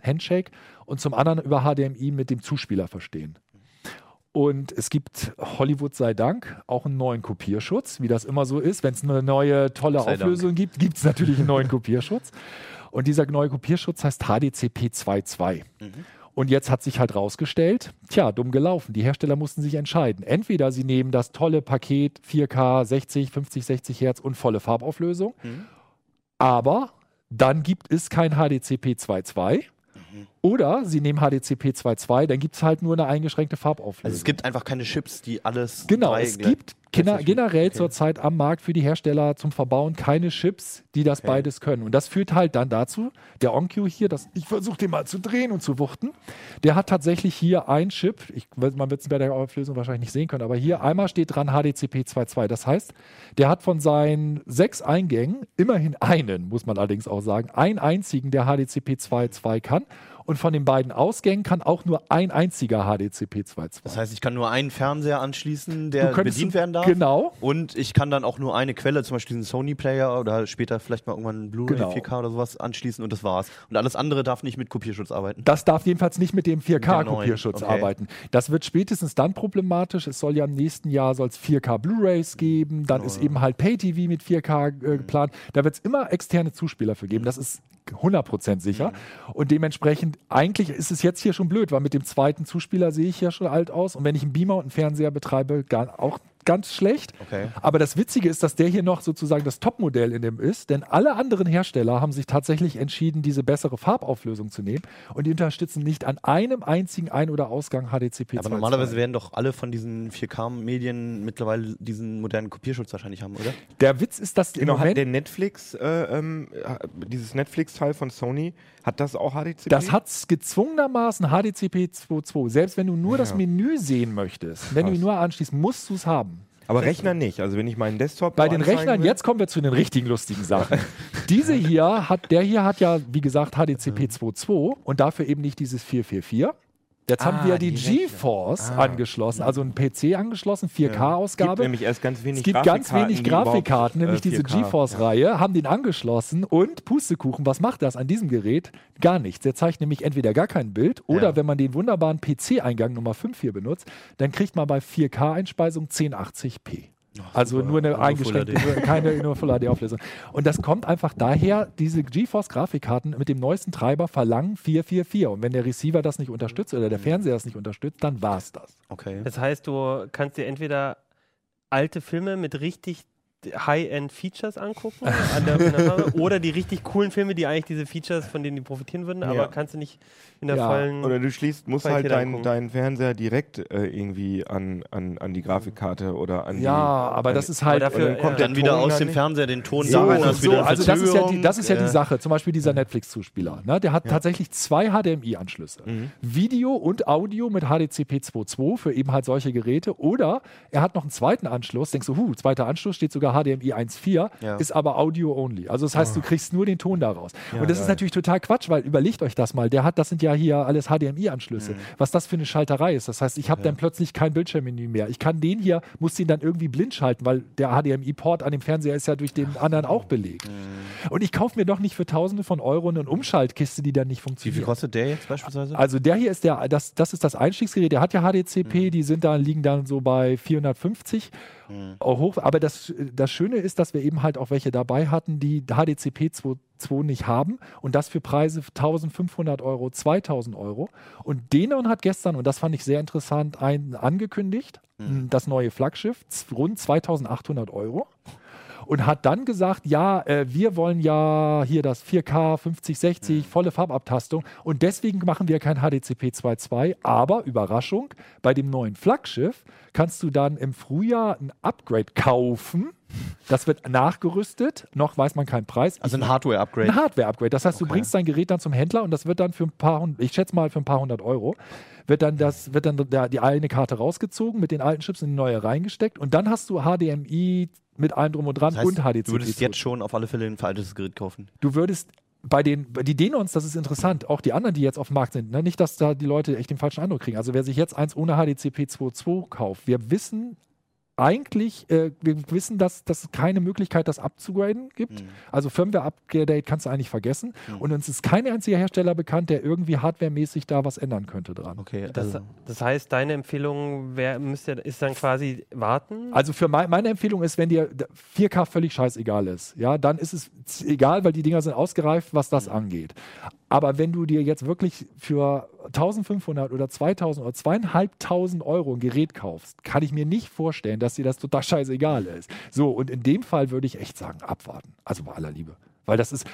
Handshake, und zum anderen über HDMI mit dem Zuspieler verstehen. Und es gibt, Hollywood sei Dank, auch einen neuen Kopierschutz, wie das immer so ist. Wenn es eine neue, tolle Sei Dank. Auflösung gibt, gibt es natürlich einen neuen Kopierschutz. Und dieser neue Kopierschutz heißt HDCP 2.2. Und jetzt hat sich halt rausgestellt, tja, dumm gelaufen. Die Hersteller mussten sich entscheiden. Entweder sie nehmen das tolle Paket 4K, 60, 50, 60 Hertz und volle Farbauflösung, aber dann gibt es kein HDCP 2.2. Oder sie nehmen HDCP 2.2, dann gibt es halt nur eine eingeschränkte Farbauflösung. Also es gibt einfach keine Chips, die alles. Genau, es gibt gleichzeitig- generell okay. zurzeit am Markt für die Hersteller zum Verbauen keine Chips, die das Okay. beides können. Und das führt halt dann dazu, der OnQ hier, das, ich versuche den mal zu drehen und zu wuchten, der hat tatsächlich hier ein Chip, ich, man wird es bei der Auflösung wahrscheinlich nicht sehen können, aber hier einmal steht dran HDCP 2.2. Das heißt, der hat von seinen sechs Eingängen immerhin einen, muss man allerdings auch sagen, einen einzigen, der HDCP 2.2 kann. Und von den beiden Ausgängen kann auch nur ein einziger HDCP 2.2. Das heißt, ich kann nur einen Fernseher anschließen, der bedient werden darf. Genau. Und ich kann dann auch nur eine Quelle, zum Beispiel diesen Sony-Player oder später vielleicht mal irgendwann einen Blu-ray Genau. 4K oder sowas anschließen und das war's. Und alles andere darf nicht mit Kopierschutz arbeiten. Das darf jedenfalls nicht mit dem Der 4K-Kopierschutz neuen, okay. arbeiten. Das wird spätestens dann problematisch. Es soll ja im nächsten Jahr soll's 4K Blu-rays geben. Dann ist eben halt Pay-TV mit 4K äh, geplant. Da wird es immer externe Zuspieler für geben. Das ist 100% sicher. Und dementsprechend, eigentlich ist es jetzt hier schon blöd, weil mit dem zweiten Zuspieler sehe ich ja schon alt aus. Und wenn ich einen Beamer und einen Fernseher betreibe, gar, auch ganz schlecht. Okay. Aber das Witzige ist, dass der hier noch sozusagen das Topmodell in dem ist, denn alle anderen Hersteller haben sich tatsächlich entschieden, diese bessere Farbauflösung zu nehmen und die unterstützen nicht an einem einzigen Ein- oder Ausgang HDCP Aber 2.2. normalerweise werden doch alle von diesen 4K-Medien mittlerweile diesen modernen Kopierschutz wahrscheinlich haben, oder? Der Witz ist, dass Genau, im hat Moment, der Netflix, äh, ähm, ha- dieses Netflix-Teil von Sony, hat das auch HDCP? das hat gezwungenermaßen HDCP 2.2. Selbst wenn du nur das Ja. Menü sehen möchtest, wenn du Krass. ihn nur anschließt, musst du es haben. Aber Rechner nicht. Also wenn ich meinen Desktop Bei den Rechnern, will- jetzt kommen wir zu den richtigen lustigen Sachen. (laughs) Diese hier hat, der hier hat ja, wie gesagt, HDCP 2.2 und dafür eben nicht dieses 444. Jetzt haben Ah, wir die, die. GeForce Ah. angeschlossen, also ein PC angeschlossen, gibt 4K-Ausgabe. nämlich erst ganz wenig Es gibt ganz wenig Grafikkarten, nämlich äh, diese 4K GeForce-Reihe, haben den angeschlossen und Pustekuchen, was macht das an diesem Gerät? Gar nichts. Der zeigt nämlich entweder gar kein Bild oder Ja. wenn man den wunderbaren PC-Eingang Nummer 5 hier benutzt, dann kriegt man bei 4K-Einspeisung 1080p. Also super. nur eine eingeschränkte, HD. nur, (laughs) keine nur Full HD-Auflösung. Und das kommt einfach daher, diese GeForce-Grafikkarten mit dem neuesten Treiber verlangen 444. Und wenn der Receiver das nicht unterstützt oder der Fernseher das nicht unterstützt, dann war es das. Okay. Das heißt, du kannst dir entweder alte Filme mit richtig High-End-Features angucken an der, der (laughs) oder die richtig coolen Filme, die eigentlich diese Features, von denen die profitieren würden, aber Ja. kannst du nicht in der Ja. vollen. Oder du schließt, musst Qualität halt deinen deinen Fernseher direkt äh, irgendwie an, an, an die Grafikkarte oder an die. Ja, aber das ist halt. Dafür- dann kommt ja. Dann wieder Ton aus dann dem nicht. Fernseher den Ton So, da rein, so, also das ist, ja die, das ist ja die Äh, Sache. Zum Beispiel dieser Netflix-Zuspieler. Ne? Der hat tatsächlich zwei HDMI-Anschlüsse. Mhm. Video und Audio mit HDCP 2.2 für eben halt solche Geräte. Oder er hat noch einen zweiten Anschluss. Denkst du, huh, zweiter Anschluss steht sogar HDMI 1.4, Ja. ist aber Audio only. Also das heißt, du kriegst nur den Ton daraus. Ja, und das ist geil. natürlich total Quatsch, weil überlegt euch das mal. Der hat, das sind ja hier alles HDMI-Anschlüsse. Mhm. Was das für eine Schalterei ist. Das heißt, ich habe dann plötzlich kein Bildschirmmenü mehr. Ich kann den hier, muss den dann irgendwie blind schalten, weil der HDMI-Port an dem Fernseher ist ja durch den anderen auch belegt. Mhm. Und ich kaufe mir doch nicht für Tausende von Euro eine Umschaltkiste, die dann nicht Wie viel funktioniert. kostet der jetzt beispielsweise? Also der hier ist der, das, das ist das Einstiegsgerät, der hat ja HDCP, die sind da, liegen dann so bei 450 auch hoch. Aber das, das Schöne ist, dass wir eben halt auch welche dabei hatten, die HDCP 2.2 nicht haben und das für Preise 1500 Euro, 2000 Euro. Und Denon hat gestern, und das fand ich sehr interessant, ein, angekündigt, das neue Flaggschiff, rund 2800 Euro und hat dann gesagt, ja, äh, wir wollen ja hier das 4K 50, 60, volle Farbabtastung und deswegen machen wir kein HDCP 2.2, aber Überraschung, bei dem neuen Flaggschiff kannst du dann im Frühjahr ein Upgrade kaufen. Das wird nachgerüstet, noch weiß man keinen Preis. also ein Hardware-Upgrade. ein Hardware-Upgrade. Das heißt, du Okay. bringst dein Gerät dann zum Händler und das wird dann für ein paar ich schätze mal für ein paar hundert Euro, wird dann das, wird dann der, die eine Karte rausgezogen, mit den alten Chips in die neue reingesteckt und dann hast du HDMI mit allem drum und dran Das heißt, und HDCP. du würdest jetzt schon auf alle Fälle ein veraltetes Gerät kaufen. Du würdest bei den, die Denons, das ist interessant, auch die anderen, die jetzt auf dem Markt sind, ne? nicht, dass da die Leute echt den falschen Eindruck kriegen. Also wer sich jetzt eins ohne HDCP 2.2 kauft, wir wissen eigentlich, äh, wir wissen, dass dass es keine Möglichkeit, das abzugraden gibt. Mhm. Also Firmware-Upgrade kannst du eigentlich vergessen. Mhm. Und uns ist kein einziger Hersteller bekannt, der irgendwie hardwaremäßig da was ändern könnte dran. Okay, Das, also, das heißt, deine Empfehlung wär, müsste, ist dann quasi warten? Also für mein, meine Empfehlung ist, wenn dir d- 4K völlig scheißegal ist, ja, dann ist es egal, weil die Dinger sind ausgereift, was das angeht. Aber wenn du dir jetzt wirklich für 1500 oder 2000 oder 2500 Euro ein Gerät kaufst, kann ich mir nicht vorstellen, dass dir das total scheißegal ist. So, und in dem Fall würde ich echt sagen, abwarten. Also bei aller Liebe. Weil das ist,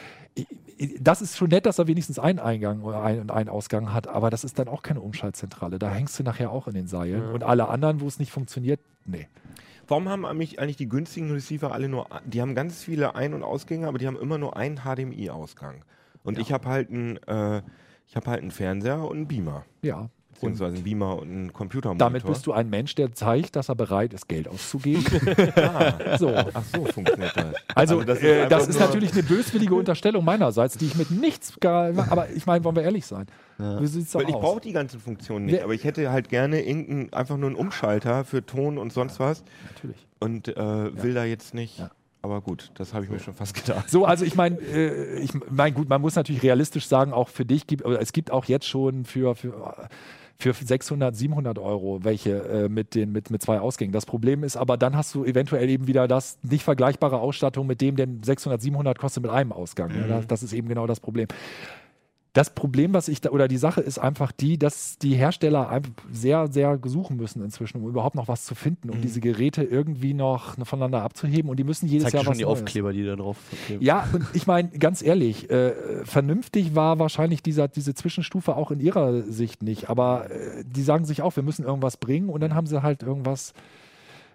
das ist schon nett, dass er wenigstens einen Eingang und einen Ausgang hat, aber das ist dann auch keine Umschaltzentrale. Da hängst du nachher auch in den Seilen. Und alle anderen, wo es nicht funktioniert, nee. Warum haben eigentlich, eigentlich die günstigen Receiver alle nur, die haben ganz viele Ein- und Ausgänge, aber die haben immer nur einen HDMI-Ausgang. Und ich habe halt einen, äh, ich habe halt einen Fernseher und einen Beamer. Ja. Beziehungsweise einen Beamer und einen Computermonitor. Damit bist du ein Mensch, der zeigt, dass er bereit ist, Geld auszugeben. (laughs) so. Ach so, funktioniert das. Also, das ist äh, das ist natürlich eine böswillige Unterstellung meinerseits, die ich mit nichts gar. Aber ich meine, wollen wir ehrlich sein? Da Weil ich brauche die ganzen Funktionen nicht, aber ich hätte halt gerne irgendein, einfach nur einen Umschalter für Ton und sonst was Natürlich. und äh, will da jetzt nicht. Ja. Aber gut, das habe ich mir schon fast gedacht. So, also ich meine, äh, ich mein, gut, man muss natürlich realistisch sagen, auch für dich gibt, es gibt auch jetzt schon für, für, für 600, 700 Euro welche äh, mit, den, mit, mit zwei Ausgängen. Das Problem ist aber, dann hast du eventuell eben wieder das nicht vergleichbare Ausstattung mit dem, den 600, 700 kostet mit einem Ausgang. Ja, das, das ist eben genau das Problem. Das Problem, was ich da, oder die Sache ist einfach die, dass die Hersteller einfach sehr, sehr suchen müssen inzwischen, um überhaupt noch was zu finden, um diese Geräte irgendwie noch voneinander abzuheben. Und die müssen jedes zeigt Jahr schon was die Neues. Aufkleber, die da drauf kleben. Ja, und ich meine, ganz ehrlich, äh, vernünftig war wahrscheinlich dieser, diese Zwischenstufe auch in ihrer Sicht nicht. Aber äh, die sagen sich auch, wir müssen irgendwas bringen und dann haben sie halt irgendwas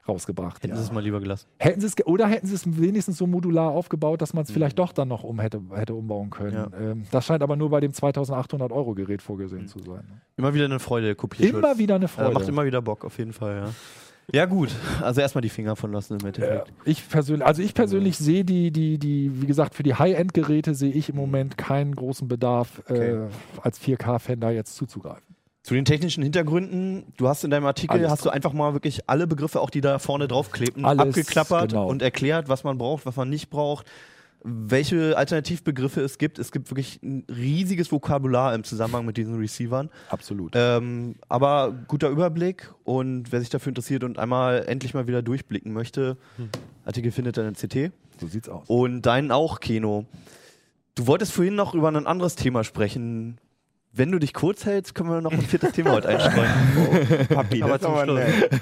rausgebracht. Hätten Ja. sie es mal lieber gelassen. Hätten sie es oder hätten sie es wenigstens so modular aufgebaut, dass man es vielleicht doch dann noch um hätte, hätte umbauen können. Ja. Ähm, das scheint aber nur bei dem 2800 Euro Gerät vorgesehen zu sein. ne? Immer wieder eine Freude, der Kopierschutz. Immer wieder eine Äh, Freude. macht immer wieder Bock, auf jeden Fall, ja. Ja, gut. Also erstmal die Finger von lassen im Endeffekt. ich persönlich, also ich persönlich sehe die, die, die, wie gesagt, für die High-End-Geräte sehe ich im Moment keinen großen Bedarf, äh, Okay. als 4K-Fan da jetzt zuzugreifen. Zu den technischen Hintergründen, du hast in deinem Artikel, Alles hast du einfach mal wirklich alle Begriffe, auch die da vorne draufkleben, Alles, abgeklappert genau. und erklärt, was man braucht, was man nicht braucht, welche Alternativbegriffe es gibt. Es gibt wirklich ein riesiges Vokabular im Zusammenhang mit diesen Receivern. Absolut. Ähm, aber guter Überblick und wer sich dafür interessiert und einmal endlich mal wieder durchblicken möchte, Artikel findet er in CT. so sieht's aus. Und deinen auch, Keno. Du wolltest vorhin noch über ein anderes Thema sprechen. Wenn du dich kurz hältst, können wir noch ein viertes Thema heute einstreuen. (laughs) Papi, aber das zum aber.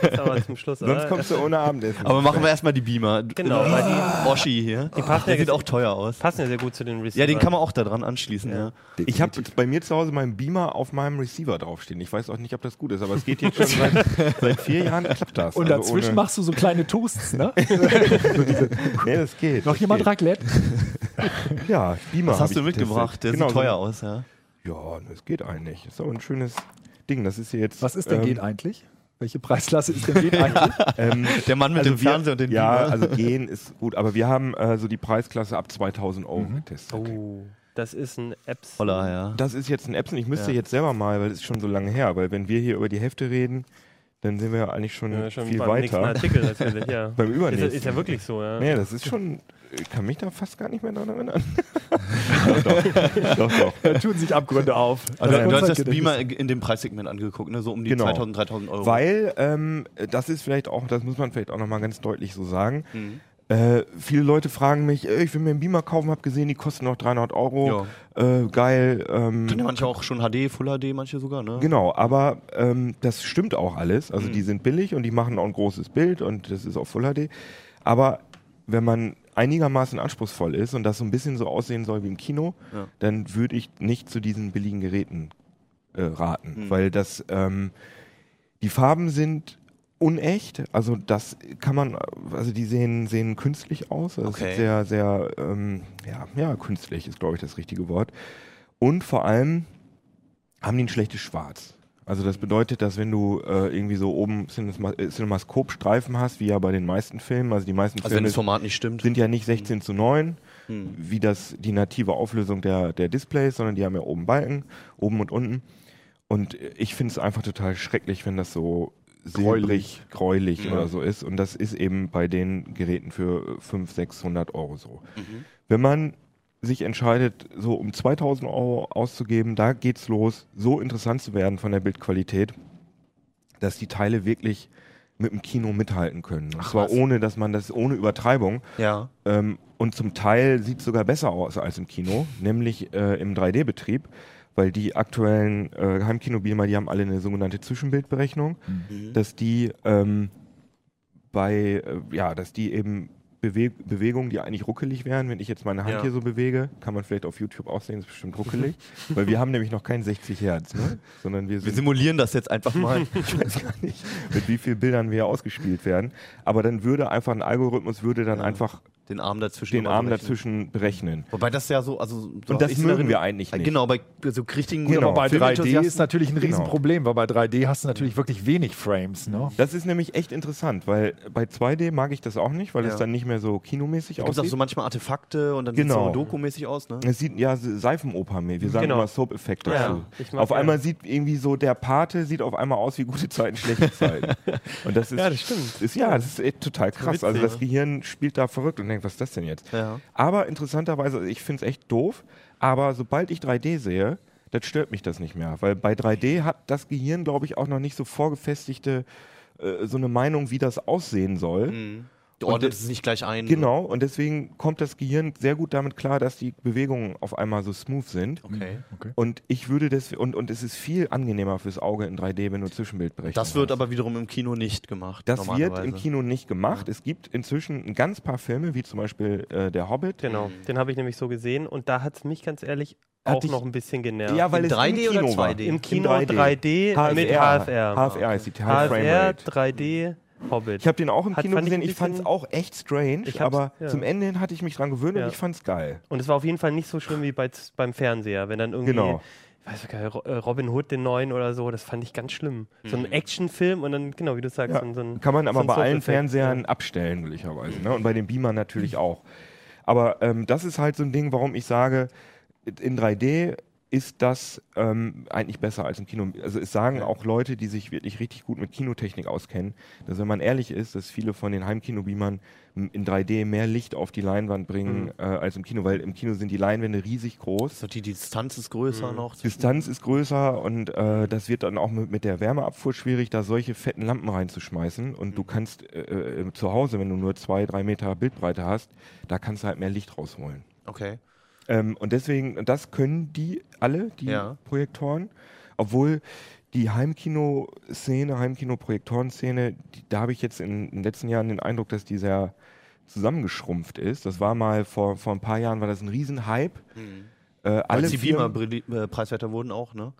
Das aber zum Schluss. Sonst kommst du ohne Abendessen. Aber machen wir erstmal die Beamer. Genau, weil die Oschi hier. Die passen Der ja sieht auch teuer aus. passen ja sehr gut zu den Receivern. Ja, den kann man auch da dran anschließen, ja. Ich habe bei mir zu Hause meinen Beamer auf meinem Receiver draufstehen. Ich weiß auch nicht, ob das gut ist, aber es geht jetzt schon seit, (laughs) seit vier Jahren klappt das. Und Also dazwischen machst du so kleine Toasts, ne? (laughs) Nee, das geht. Noch das jemand geht. Raclette? Ja, Beamer. Was hab hast du mitgebracht? Der Genau, sieht so teuer ein- aus, ja. Ja, das geht eigentlich. Ist aber ein schönes Ding. Das ist hier jetzt. Was ist denn ähm, geht eigentlich? Welche Preisklasse ist denn geht (laughs) eigentlich? Ähm, Der Mann mit also dem Fernseher und den Ja, Beamer. also (laughs) gehen ist gut, aber wir haben äh, so die Preisklasse ab 2000 Euro Mhm. getestet. Oh, das ist ein Apps. Voller, ja. Das ist jetzt ein Epson. Ich müsste Ja. jetzt selber mal, weil es ist schon so lange her. Weil wenn wir hier über die Hefte reden, dann sind wir ja eigentlich schon, Ja, schon viel beim nächsten weiter. Artikel (laughs) natürlich, ja. Beim Ist, übernächsten. ja- ist ja wirklich so, ja. Nee, das ist schon. Ich kann mich da fast gar nicht mehr daran erinnern. doch, (laughs) doch, doch, doch. Da tun sich Abgründe auf. Also, du hast das. Beamer in dem Preissegment angeguckt, ne? so um die Genau. 2000, 3000 Euro. Weil, ähm, das ist vielleicht auch, das muss man vielleicht auch nochmal ganz deutlich so sagen. Mhm. Äh, viele Leute fragen mich, äh, ich will mir einen Beamer kaufen, habe gesehen, die kosten noch 300 Euro. Äh, geil. Ähm, Können ja manche auch schon HD, Full HD, manche sogar, ne? Genau, aber ähm, das stimmt auch alles. Also Mhm. die sind billig und die machen auch ein großes Bild und das ist auch Full HD. Aber wenn man einigermaßen anspruchsvoll ist und das so ein bisschen so aussehen soll wie im Kino, Ja. dann würde ich nicht zu diesen billigen Geräten äh, raten, Mhm. weil das ähm, die Farben sind unecht, also das kann man, also die sehen, sehen künstlich aus, also Okay. ist sehr, sehr, ähm, ja, ja, künstlich ist, glaube ich, das richtige Wort. Und vor allem haben die ein schlechtes Schwarz. Also das bedeutet, dass wenn du äh, irgendwie so oben Cinema- äh, Cinemascope-Streifen hast, wie ja bei den meisten Filmen, also die meisten Also wenn Filme das Format nicht stimmt. sind ja nicht 16 zu 9, Hm. wie das die native Auflösung der, der Displays, sondern die haben ja oben Balken, oben und unten. Und ich finde es einfach total schrecklich, wenn das so silbrig, gräulich Ja. oder so ist. Und das ist eben bei den Geräten für 500, 600 Euro so. Mhm. Wenn man sich entscheidet, so um 2000 Euro auszugeben, da geht's los, so interessant zu werden von der Bildqualität, dass die Teile wirklich mit dem Kino mithalten können. Und Ach, zwar was. ohne, dass man das, ohne Übertreibung. Ja. Ähm, und zum Teil sieht es sogar besser aus als im Kino, nämlich äh, im 3D-Betrieb, weil die aktuellen äh, Heimkinobeamer, die haben alle eine sogenannte Zwischenbildberechnung, Mhm. dass die ähm, bei, äh, ja, dass die eben Bewe Bewegungen, die eigentlich ruckelig wären, wenn ich jetzt meine Hand Ja. hier so bewege, kann man vielleicht auf YouTube auch sehen, ist bestimmt ruckelig, weil wir haben nämlich noch kein 60 Hertz, ne? (laughs) sondern wir Wir simulieren das jetzt einfach mal. (laughs) ich weiß gar nicht, mit wie vielen Bildern wir ausgespielt werden. Aber dann würde einfach ein Algorithmus würde dann Ja. einfach den Arm dazwischen. den Arm berechnen. dazwischen berechnen. Wobei das ja so, also so Und das mögen wir eigentlich nicht. Genau, bei so richtigen Genau. Aber bei 3D Filmenthusiasten- ist natürlich ein Genau. Riesenproblem, weil bei 3D hast du natürlich wirklich wenig Frames. Ne? Das ist nämlich echt interessant, weil bei 2D mag ich das auch nicht, weil Ja. es dann nicht mehr so kinomäßig Da gibt es auch aussieht. so manchmal Artefakte und dann Genau. sieht so dokumäßig aus, ne? es sieht ja Seifenoper mehr. Wir sagen Genau. immer Soap-Effekt Ja. dazu. Mag Auf ja- einmal sieht irgendwie so der Pate sieht auf einmal aus wie gute Zeiten, schlechte (laughs) Zeiten. Und das ist Ja, das stimmt. Ist, ja, das ist echt total krass. witzig, also das? Gehirn spielt da verrückt und denkt, was ist das denn jetzt? Ja. Aber interessanterweise, ich finde es echt doof, aber sobald ich 3D sehe, das stört mich das nicht mehr. Weil bei 3D hat das Gehirn, glaube ich, auch noch nicht so vorgefestigte äh, so eine Meinung, wie das aussehen soll. Mhm. Du das- es nicht gleich ein. Genau, und deswegen kommt das Gehirn sehr gut damit klar, dass die Bewegungen auf einmal so smooth sind. Okay. Okay. Und ich würde das, und, und es ist viel angenehmer fürs Auge in 3D, wenn du Zwischenbildberechnung Das wird hast. aber wiederum im Kino nicht gemacht. Das wird im Kino nicht gemacht. Es gibt inzwischen ein ganz paar Filme, wie zum Beispiel äh, Der Hobbit. Genau, Mhm. den habe ich nämlich so gesehen und da hat es mich ganz ehrlich Hat auch noch ein bisschen genervt. Ja, weil In es 3D im oder Kino war. 2D? Im Kino 3D, 3D. mit HFR. HFR ist die High Frame HFR Rate. 3D Hobbit. Ich habe den auch im Hat- Kino fand ich gesehen. ein Ich fand es auch echt strange, Ich aber ja. zum Ende hin hatte ich mich dran gewöhnt Ja. und ich fand es geil. Und es war auf jeden Fall nicht so schlimm wie bei, beim Fernseher, wenn dann irgendwie, Genau. ich weiß gar nicht, äh, Robin Hood den neuen oder so, das fand ich ganz schlimm. So ein Mhm. Actionfilm und dann, genau wie du sagst, Ja. so, ein- Kann man aber so bei allen Fernsehern ja. abstellen, möglicherweise. Ne? Und bei den Beamern natürlich auch. Aber ähm, das ist halt so ein Ding, warum ich sage, in 3D ist das ähm, eigentlich besser als im Kino. Also es sagen auch Leute, die sich wirklich richtig gut mit Kinotechnik auskennen, dass wenn man ehrlich ist, dass viele von den Heimkinobeamern in 3D mehr Licht auf die Leinwand bringen Mhm. äh, als im Kino, weil im Kino sind die Leinwände riesig groß. So, die Distanz ist größer Mhm. noch. Distanz ist größer und äh, das wird dann auch mit, mit der Wärmeabfuhr schwierig, da solche fetten Lampen reinzuschmeißen. Und du kannst äh, äh, zu Hause, wenn du nur zwei, drei Meter Bildbreite hast, da kannst du halt mehr Licht rausholen. Okay. Ähm, und deswegen, das können die alle, die Ja. Projektoren, obwohl die Heimkino-Szene, Heimkino-Projektoren-Szene, da habe ich jetzt in, in den letzten Jahren den Eindruck, dass die sehr zusammengeschrumpft ist. Das war mal vor, vor ein paar Jahren, war das ein Riesenhype. Mhm. Äh, Alle alle die Beamer preiswerter wurden auch, ne?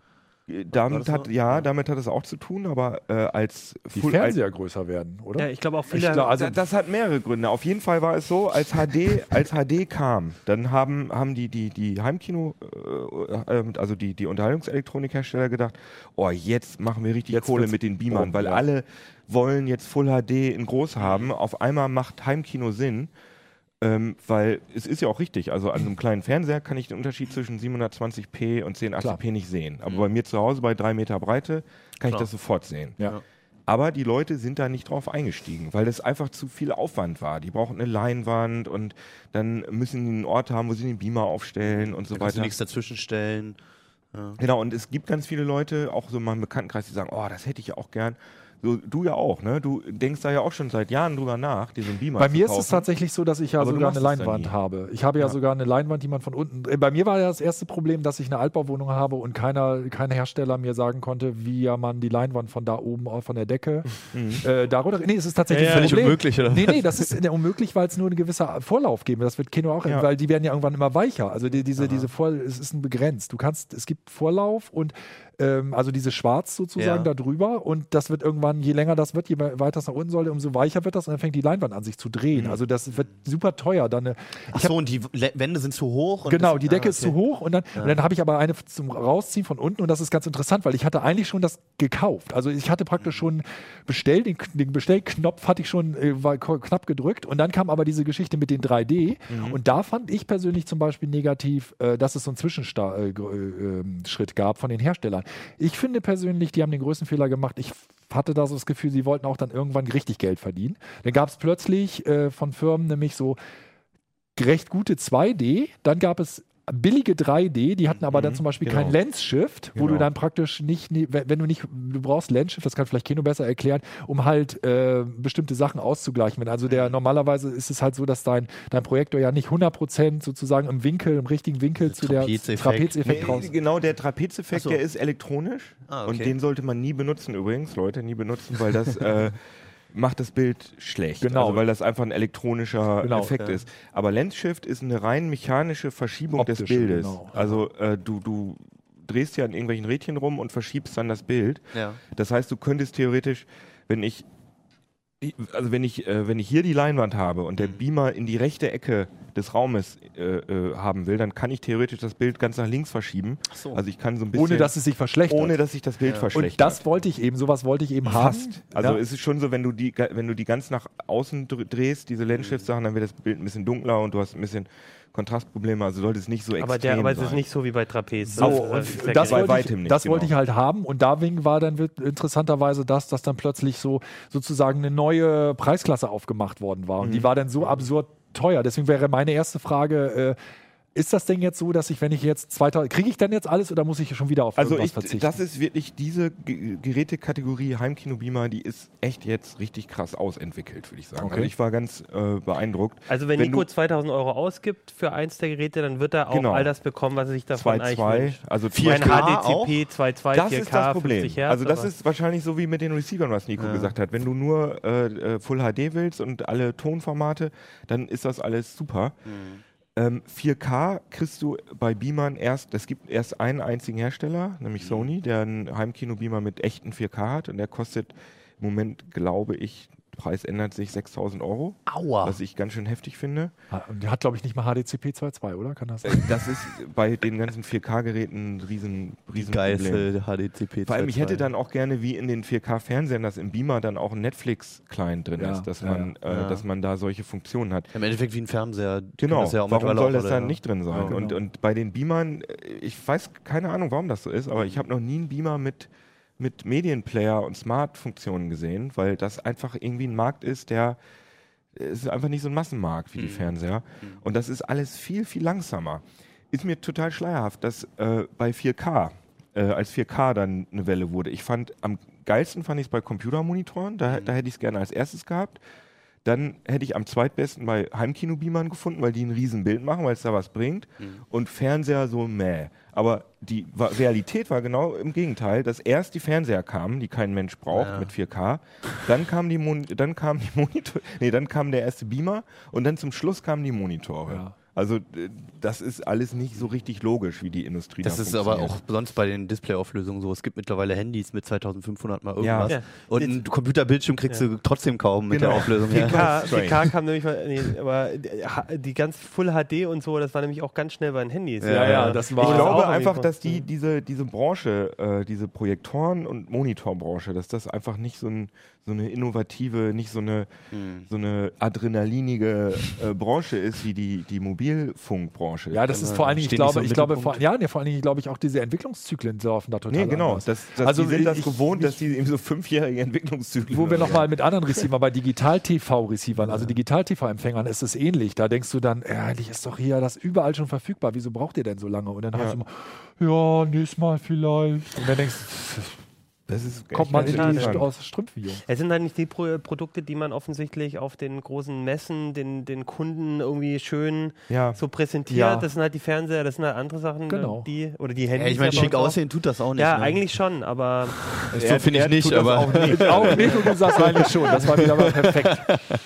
Äh, Damit hat, ja, damit hat es auch zu tun, aber äh, als Die Full- Fernseher größer werden, oder? Ja, ich glaube auch Ich viele. glaub, also das, hat mehrere Gründe. Auf jeden Fall war es so, als HD, (laughs) als HD kam, dann haben, haben die, die, die Heimkino, äh, äh, also die, die Unterhaltungselektronikhersteller gedacht, oh, jetzt machen wir richtig Jetzt Kohle mit den Beamern, Bomben, weil ja. alle wollen jetzt Full HD in groß haben. Auf einmal macht Heimkino Sinn. Ähm, weil es ist ja auch richtig, also an einem kleinen Fernseher kann ich den Unterschied zwischen 720p und 1080p Klar. nicht sehen. Aber Mhm. bei mir zu Hause bei drei Meter Breite kann Klar. ich das sofort sehen. ja. Aber die Leute sind da nicht drauf eingestiegen, weil das einfach zu viel Aufwand war. Die brauchen eine Leinwand und dann müssen die einen Ort haben, wo sie den Beamer aufstellen und so Da kannst du weiter. nichts dazwischen stellen. Ja. Genau, und es gibt ganz viele Leute, auch so in meinem Bekanntenkreis, die sagen, oh, das hätte ich ja auch gern. So, du ja auch, ne? Du denkst da ja auch schon seit Jahren drüber nach, einen Beamer Bei zu mir ist es tatsächlich so, dass ich ja Aber sogar eine Leinwand habe. Ich habe ja, Ja. sogar eine Leinwand, die man von unten. äh, Bei mir war ja das erste Problem, dass ich eine Altbauwohnung habe und keiner, kein Hersteller mir sagen konnte, wie ja man die Leinwand von da oben äh, von der Decke (laughs) Mhm. äh, darunter. Nee, es ist tatsächlich Ja, ein ja. Problem. unmöglich, oder? Nee, nee, das ist äh, unmöglich, weil es nur einen gewissen Vorlauf geben. Das wird Kino auch, Ja. weil die werden ja irgendwann immer weicher. Also die, diese, Aha. diese Vor, es ist ein begrenzt. Du kannst, es gibt Vorlauf und ähm, also diese Schwarz sozusagen Ja. da drüber und das wird irgendwann, je länger das wird, je weiter es nach unten soll, umso weicher wird das und dann fängt die Leinwand an sich zu drehen. Mhm. Also das wird super teuer. Dann eine, Ach so, und die Wände sind zu hoch. Und Genau, die Decke ah, ist okay. zu hoch und dann, Ja. und dann habe ich aber eine zum Rausziehen von unten und das ist ganz interessant, weil ich hatte eigentlich schon das gekauft. Also ich hatte praktisch schon bestellt, den, den Bestellknopf hatte ich schon äh, knapp gedrückt und dann kam aber diese Geschichte mit den 3D Mhm. und da fand ich persönlich zum Beispiel negativ, äh, dass es so einen Zwischenschritt äh, äh, ähm, gab von den Herstellern. Ich finde persönlich, die haben den größten Fehler gemacht. Ich hatte da so das Gefühl, sie wollten auch dann irgendwann richtig Geld verdienen. Dann gab es plötzlich äh, von Firmen nämlich so recht gute 2D, dann gab es billige 3D, die hatten aber dann zum Beispiel genau. kein Lens Shift, wo Genau. du dann praktisch nicht, nie- wenn du nicht, du brauchst Lens Shift, das kann vielleicht Keno besser erklären, um halt äh, bestimmte Sachen auszugleichen. Wenn also der normalerweise ist es halt so, dass dein, dein Projektor ja nicht 100% sozusagen im Winkel, im richtigen Winkel zu der Trapezeffekt. Trapezeffekt Nee, raus. genau, der Trapezeffekt, so. der ist elektronisch Ah, und okay. den sollte man nie benutzen übrigens, Leute, nie benutzen, weil das (laughs) äh, macht das Bild schlecht. Genau. Also weil das einfach ein elektronischer Genau, Effekt ja. ist. Aber Lens Shift ist eine rein mechanische Verschiebung des Optische, Bildes. genau. Also äh, du, du drehst ja an irgendwelchen Rädchen rum und verschiebst dann das Bild. Ja. Das heißt, du könntest theoretisch, wenn ich also wenn ich, äh, wenn ich hier die Leinwand habe und der Mhm. Beamer in die rechte Ecke des Raumes äh, äh, haben will, dann kann ich theoretisch das Bild ganz nach links verschieben. So. Also ich kann so ein bisschen Ohne dass es sich verschlechtert. ohne dass sich das Bild Ja. verschlechtert. und das wollte ich eben, sowas wollte ich eben haben. Fast. Also ja. es ist schon so, wenn du die, wenn du die ganz nach außen dr- drehst, diese Lens-Shift-Sachen, dann wird das Bild ein bisschen dunkler und du hast ein bisschen Kontrastprobleme. Also sollte es nicht so Aber, extrem der, aber es sein. ist nicht so wie bei Trapez. So, Das äh, das, bei weitem ich, nicht, das genau. wollte ich halt haben und deswegen war dann interessanterweise das, dass dann plötzlich so sozusagen eine neue Preisklasse aufgemacht worden war und Mhm. die war dann so absurd teuer. Deswegen wäre meine erste Frage, äh, ist das Ding jetzt so, dass ich, wenn ich jetzt 2000, kriege ich dann jetzt alles oder muss ich schon wieder auf Also irgendwas ich, verzichten? das ist wirklich diese Ge Gerätekategorie Heimkino-Beamer, die ist echt jetzt richtig krass ausentwickelt, würde ich sagen. Okay. Also ich war ganz äh, beeindruckt. Also wenn, Wenn Nico du- 2000 Euro ausgibt für eins der Geräte, dann wird er auch Genau. all das bekommen, was er sich davon eigentlich 2.2, wünscht. also Mein 4K HDCP 2.2, Das 4K, ist das Problem. 50 Hertz. also das ist wahrscheinlich so wie mit den Receivern, was Nico Ja. gesagt hat. Wenn du nur äh, äh, Full HD willst und alle Tonformate, dann ist das alles super. Ähm, 4K kriegst du bei Beamern erst, es gibt erst einen einzigen Hersteller, nämlich Sony, der einen Heimkino-Beamer mit echten 4K hat und der kostet im Moment, glaube ich, Preis ändert sich 6000 Euro, Aua. was ich ganz schön heftig finde. Und der hat, glaube ich, nicht mal HDCP 2.2, oder? Kann das sein? Äh, Das ist bei den ganzen 4K-Geräten ein riesen, riesen Problem. Geilste HDCP. Vor allem, ich 2.2. hätte dann auch gerne, wie in den 4K-Fernsehern, dass im Beamer dann auch ein Netflix-Client drin Ja, ist, dass, ja, man, ja. Äh, dass man da solche Funktionen hat. Im Endeffekt wie ein Fernseher. Genau, das ja auch warum soll das dann ja. nicht drin sein? Ja, genau. und, und bei den Beamern, äh, ich weiß keine Ahnung, warum das so ist, aber ich habe noch nie einen Beamer mit, mit Medienplayer und Smart-Funktionen gesehen, weil das einfach irgendwie ein Markt ist, der äh, ist einfach nicht so ein Massenmarkt wie die Fernseher. Und das ist alles viel, viel langsamer. Ist mir total schleierhaft, dass äh, bei 4K, äh, als 4K dann eine Welle wurde, ich fand, am geilsten fand ich es bei Computermonitoren, da, da hätte ich es gerne als erstes gehabt. Dann hätte ich am zweitbesten bei Heimkino-Beamern gefunden, weil die ein Riesenbild machen, weil es da was bringt. Und Fernseher so mäh. Aber die Realität war genau im Gegenteil, dass erst die Fernseher kamen, die kein Mensch braucht Ja. mit 4K. Dann kam die Mon dann kam die Monitor, (laughs) nee, dann kam der erste Beamer und dann zum Schluss kamen die Monitore. Ja. Also das ist alles nicht so richtig logisch, wie die Industrie Das da ist aber auch sonst bei den Displayauflösungen so. Es gibt mittlerweile Handys mit 2500 mal irgendwas. Ja. Und einen Computerbildschirm kriegst du trotzdem kaum mit Genau. der Auflösung. Ja. 4K, Strange. 4K kam nämlich mal, nee, aber die- ganz Full HD und so, das war nämlich auch ganz schnell bei den Handys. Ja, ja, das war- Ich glaube einfach, dass die, diese, diese Branche, äh, diese Projektoren- und Monitorbranche, dass das einfach nicht so, ein, so eine innovative, nicht so eine, Hm. so eine adrenalinige äh, Branche ist wie die, die Mobilfunkbranche. Ja, das ist vor allen Dingen, ich so glaube, im ich glaube, vor, ja, nee, vor allen Dingen, glaube ich, auch diese Entwicklungszyklen laufen da total Nee, genau. Das, das, Also die sind das ich- gewohnt, ich- dass die eben so fünfjährige Entwicklungszyklen Wo wir nochmal mit anderen Receivern, bei Digital-TV-Receivern, also Digital-TV-Empfängern ist es ähnlich. Da denkst du dann, ja, eigentlich ist doch hier das überall schon verfügbar. Wieso braucht ihr denn so lange? Und dann hast du immer, ja, nächstes Mal vielleicht. Und dann denkst du, Das ist kommt man. St aus Strümpfen, Jungs. Es sind halt nicht die Pro Produkte, die man offensichtlich auf den großen Messen den, den Kunden irgendwie schön Ja. so präsentiert. Ja. Das sind halt die Fernseher, das sind halt andere Sachen, Genau. die oder die Ja, Handys. ich meine, ja schick aussehen tut das auch nicht. Ja, ne? eigentlich schon, aber So finde ich nicht, tut das aber. auch nicht. (laughs) Auch nicht, und du sagst (laughs) eigentlich schon. Das war wieder mal perfekt.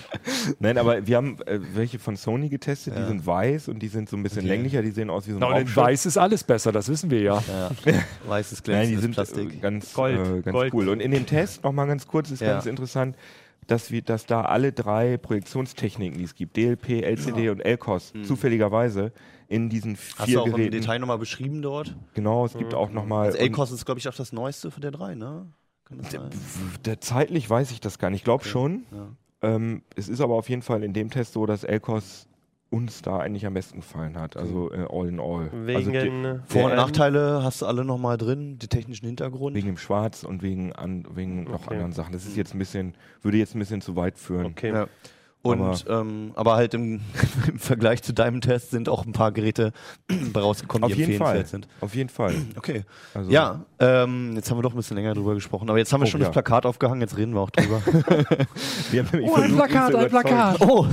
(laughs) Nein, aber wir haben äh, welche von Sony getestet, die Ja. sind weiß und die sind so ein bisschen Okay. länglicher, die sehen aus wie so ein Na. Weiß ist alles besser, das wissen wir ja. Ja. Weißes Nein, glänzendes die sind Plastik. äh, ganz, Gold, äh, ganz Gold. cool. Und in dem Test, nochmal ganz kurz, ist Ja. ganz interessant, dass, wir, dass da alle drei Projektionstechniken, die es gibt, DLP, LCD und LCOS, zufälligerweise in diesen Hm. Hast vier du auch im Geräten. Detail nochmal beschrieben dort? Genau, es gibt auch nochmal. Das L-Kost ist, glaube ich, auch das neueste von der drei, ne? Kann das sein? Der, zeitlich weiß ich das gar nicht. Ich glaube schon. Ja. Ähm, es ist aber auf jeden Fall in dem Test so, dass LCOS uns da eigentlich am besten gefallen hat. Also äh, all in all. Wegen also äh, Vor- und Nachteile hast du alle nochmal drin, die technischen Hintergrund. wegen dem Schwarz und wegen, an, wegen noch Okay. anderen Sachen. Das ist jetzt ein bisschen, würde jetzt ein bisschen zu weit führen. Okay. Ja. Und aber, ähm, aber halt im, (laughs) im Vergleich zu deinem Test sind auch ein paar Geräte (clears throat) rausgekommen, Auf die jeden Fall. empfehlenswert sind. Auf jeden Fall. (clears throat) Okay. Also, Ja, ähm, jetzt haben wir doch ein bisschen länger drüber gesprochen, aber jetzt haben wir Oh, schon ja. das Plakat aufgehangen, jetzt reden wir auch drüber. (laughs) (laughs) Wir Oh, ein Plakat, ein. Plakat. oh!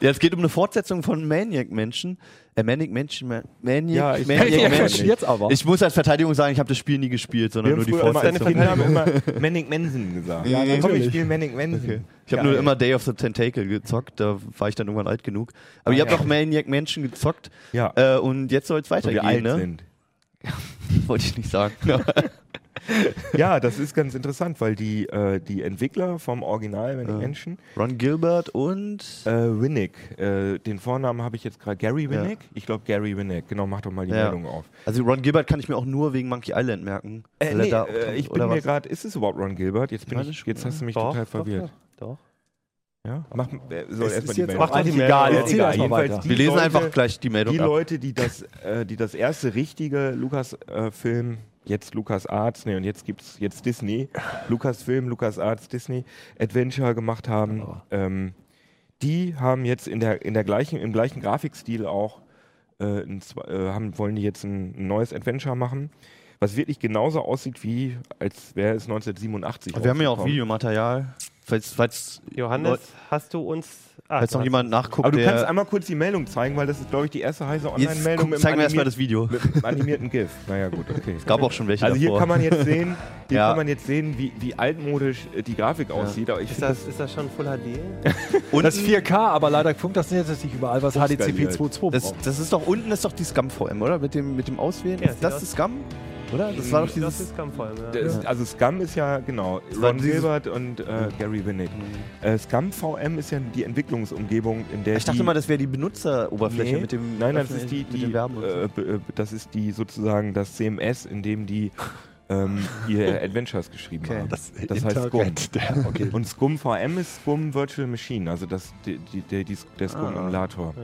ja, es geht um eine Fortsetzung von Maniac Menschen. Äh, Maniac Menschen, Ma Maniac, Ja, ich- Maniac Ja, Menschen. jetzt aber. Ich muss als Verteidigung sagen, ich habe das Spiel nie gespielt, sondern Wir nur haben die Fortsetzung. Kinder haben immer Manning Mensen gesagt. Ja, Komm, ich natürlich. spiele Manning Mensen. Okay. Ich habe nur immer Day of the Tentacle gezockt, da war ich dann irgendwann alt genug. Aber Ah, ihr habt auch Maniac Menschen gezockt Ja, äh, und jetzt soll es weitergehen, alt ne? (laughs) Wollte ich nicht sagen. (laughs) Ja, das ist ganz interessant, weil die, äh, die Entwickler vom Original Manning Ja. Menschen, Ron Gilbert und äh, Winnick, äh, den Vornamen habe ich jetzt gerade, Gary Winnick? Ich glaube Gary Winnick, genau, mach doch mal die Ja. Meldung auf. also Ron Gilbert kann ich mir auch nur wegen Monkey Island merken. Äh, nee, äh, ich bin mir gerade, ist es überhaupt Ron Gilbert? Jetzt, bin ich, jetzt hast du mich Doch, total doch, verwirrt. Doch. Ja? Mach, äh, soll Es ist jetzt Meldung. auch Mach die eigentlich Meldung. egal. Egal. Jedenfalls die Wir lesen Leute, einfach gleich die Meldung Die ab. Leute, die das, äh, die das erste richtige Lukas-Film, jetzt Lukas Arts, nee, und jetzt gibt's jetzt Disney, Lukas-Film, Lukas Arts, Disney, Adventure gemacht haben, Oh. ähm, die haben jetzt in der, in der gleichen, im gleichen Grafikstil auch, äh, ein, äh, haben, wollen die jetzt ein, ein neues Adventure machen, was wirklich genauso aussieht wie, als wäre es 1987 Wir haben ja auch. Videomaterial. Falls, falls, Johannes, hast du uns. Ah, falls du noch jemand nachguckt, Aber du kannst einmal kurz die Meldung zeigen, weil das ist, glaube ich, die erste heiße Online-Meldung zeigen wir erstmal das Video. mit einem animierten GIF. Naja, gut, okay. Es gab auch schon welche Also hier davor. kann man jetzt (laughs) sehen, hier Ja. kann man jetzt sehen, wie, wie altmodisch äh, die Grafik aussieht. Aber ich Ist das, ist das schon Full HD? Und (laughs) Das ist 4K, aber leider funkt das jetzt nicht überall, was HDCP Hochskaliert. 2.2 das, braucht. das ist doch unten ist doch die Scum VM, oder? Mit dem, mit dem Auswählen. Ja, ist das das Scum? Oder? Das war doch Das dieses. ist Kampfvoll, ja. Das, also Scum ist ja, genau, Ron Gilbert und äh, Gary Winnick. Äh, Scum VM ist ja die Entwicklungsumgebung, in der Ich dachte die, mal, das wäre die Benutzeroberfläche Nee, mit dem. Nein, das Öffnen- ist die, die äh, äh, das ist die sozusagen das CMS, in dem die ähm, ihre (laughs) Adventures geschrieben Okay. haben. Das, Das heißt Scum. Internet, (laughs) der- okay. Und Scum VM ist Scum Virtual Machine, also das, die, die, der, die, der Scum-Emulator.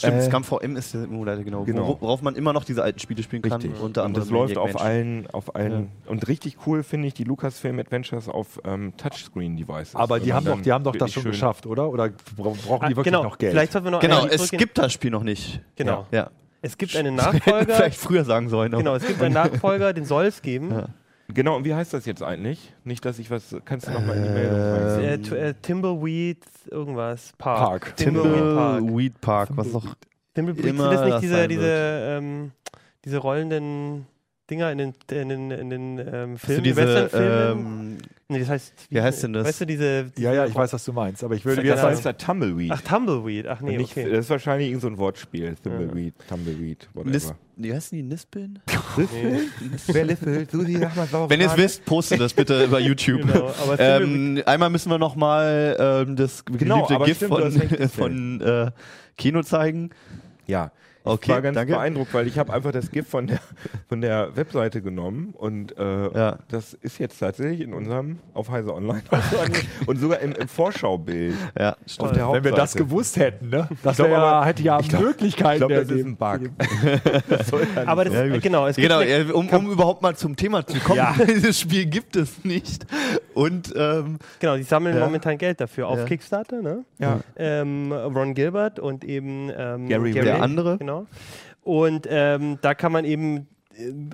Stimmt, äh, Scum VM ist der Emulator, genau. genau. Wor- Worauf man immer noch diese alten Spiele spielen kann. Richtig. Unter und anderem das läuft auf allen, auf allen. Und richtig cool finde ich die Lucasfilm Adventures auf ähm, Touchscreen-Devices. Aber die man haben doch, die haben doch das schon geschafft, oder? Oder bra- brauchen die Ah, wirklich genau, noch Geld? vielleicht sollten wir noch Genau, es zurückgehen. gibt das Spiel noch nicht. Genau. Ja. Es gibt einen (laughs) Nachfolger. Vielleicht früher sagen sollen. genau, es gibt einen (laughs) Nachfolger, den soll es geben. Ja. Genau, und wie heißt das jetzt eigentlich? Nicht, dass ich was. Kannst du nochmal in die Meldung rein? Äh, äh, Timbleweed, irgendwas. Park. Park. Timbleweed Park. Timbleweed Park, was noch. Timbleweed, immer sind das nicht diese, diese, ähm, diese rollenden Dinger in den, in den, in den ähm, Filmen, diese, Westernfilmen? ähm, nee, das heißt, wie heißt denn das? Weißt du, diese, diese ja, ja, ich weiß, was du meinst. Aber ich würde Das jetzt heißt da Tumbleweed. Ach, Tumbleweed. Ach nee, Nicht, okay. Das ist wahrscheinlich irgend so ein Wortspiel. Tumbleweed, Tumbleweed, Nis whatever. wie heißen die? Nispeln? (laughs) Wer liffelt? Susi, sag mal sauber. Wenn ihr es wisst, postet das bitte über (laughs) YouTube. Genau, Ähm, einmal müssen wir noch mal ähm, das Genau, geliebte aber GIF stimmt, von, (laughs) von äh, Kino zeigen. Ja. Okay, ich war ganz danke. beeindruckt, weil ich habe einfach das GIF von der, von der Webseite genommen und äh, Ja. das ist jetzt tatsächlich in unserem auf Heise Online (laughs) und sogar im, im Vorschaubild Ja, auf stimmt. der wenn wir das gewusst hätten, ne? Das glaub aber- hätte ja ich glaub- Möglichkeiten Ich glaube, das ist ein Bug. (laughs) Das soll ja aber nicht das, Ja, genau, es Genau, eine- um, um überhaupt mal zum Thema zu kommen, Ja. (laughs) dieses Spiel gibt es nicht. Und ähm, genau, die sammeln Ja. momentan Geld dafür auf Ja. Kickstarter, ne? Ja. ähm, Ron Gilbert und eben ähm, Gary der andere. Genau. Und ähm, da kann man eben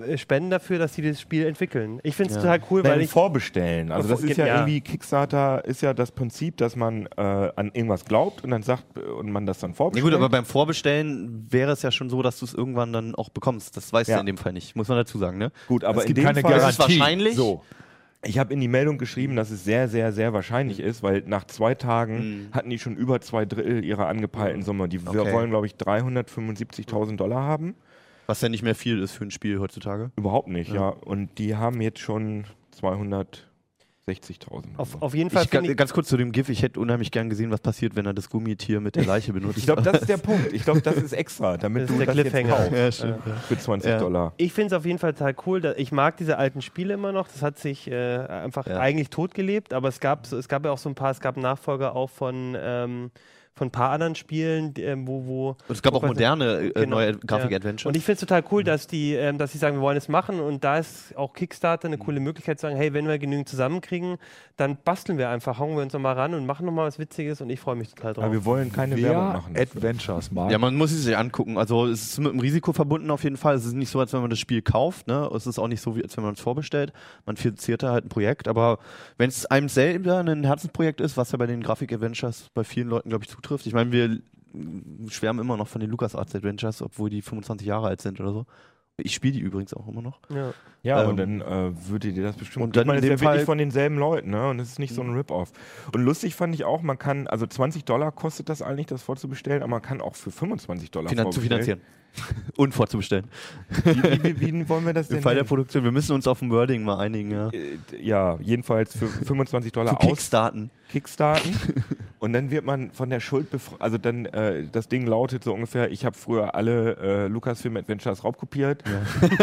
äh, spenden dafür, dass sie das Spiel entwickeln. Ich finde es Ja. total cool, weil Nein, ich vorbestellen. Also das ist ja, Ja. irgendwie Kickstarter ist ja das Prinzip, dass man äh, an irgendwas glaubt und dann sagt und man das dann ja vorbestellt. gut, aber beim Vorbestellen wäre es ja schon so, dass du es irgendwann dann auch bekommst. Das weißt Ja. du in dem Fall nicht, muss man dazu sagen, ne? gut, aber Es in gibt dem keine Fall Das ist Garantie. wahrscheinlich. So. Ich habe in die Meldung geschrieben, dass es sehr, sehr, sehr wahrscheinlich ist, weil nach zwei Tagen Mhm. hatten die schon über zwei Drittel ihrer angepeilten Summe. Die wir Okay. wollen, glaube ich, 375.000 Dollar haben. Was ja nicht mehr viel ist für ein Spiel heutzutage. Überhaupt nicht, Ja. ja. Und die haben jetzt schon 260.000. auf, auf jeden Fall Ich, ich, ganz kurz zu dem GIF, ich hätte unheimlich gern gesehen, was passiert, wenn er das Gummitier mit der Leiche benutzt. Ich glaube, das ist der (laughs) Punkt. Ich glaube, das ist extra, damit Das du ist der das jetzt Cliffhanger. kaufst ja, stimmt. ja. für 20 Ja. Dollar. ich finde es auf jeden Fall total cool. Ich mag diese alten Spiele immer noch. Das hat sich äh, einfach Ja. eigentlich totgelebt, aber es gab, so- es gab ja auch so ein paar, es gab Nachfolger auch von, ähm, von ein paar anderen Spielen, ähm, wo, wo. Und es gab auch moderne äh, Genau, neue ja. Grafik-Adventures. Und ich finde es total cool, dass die, ähm, dass sie sagen, wir wollen es machen und da ist auch Kickstarter eine coole Möglichkeit zu sagen, hey, wenn wir genügend zusammenkriegen, dann basteln wir einfach, hauen wir uns nochmal ran und machen nochmal was Witziges und ich freue mich total drauf. Aber wir wollen keine Werbung Wer machen. Adventures mag. Ja, man muss es sich angucken. Also es ist mit einem Risiko verbunden auf jeden Fall. Es ist nicht so, als wenn man das Spiel kauft. Ne? Es ist auch nicht so, wie als wenn man es vorbestellt. Man finanziert da halt ein Projekt. Aber wenn es einem selber ein Herzensprojekt ist, was ja bei den Grafik-Adventures bei vielen Leuten, glaube ich, zutrifft. Ich meine, wir schwärmen immer noch von den LucasArts Adventures, obwohl die 25 Jahre alt sind oder so. Ich spiele die übrigens auch immer noch. ja. Ja, Ähm, und dann äh, würdet ihr das bestimmt. und dann man ist ja dem wirklich Fall- von denselben Leuten, ne? Und es ist nicht so ein Rip-Off. Und lustig fand ich auch, man kann, also 20 Dollar kostet das eigentlich, das vorzubestellen, aber man kann auch für 25 Dollar Finan zu finanzieren. (laughs) Und vorzubestellen. Wie, wie, wie, wie wollen wir das denn? Im Fall der nennen? Produktion. Wir müssen uns auf ein Wording mal einigen. Ja. Äh, ja, jedenfalls für 25 Zu Dollar aus Kickstarten. Kickstarten (laughs) und dann wird man von der Schuld befreit. Also dann, äh, das Ding lautet so ungefähr, ich habe früher alle äh, Lucasfilm Adventures raubkopiert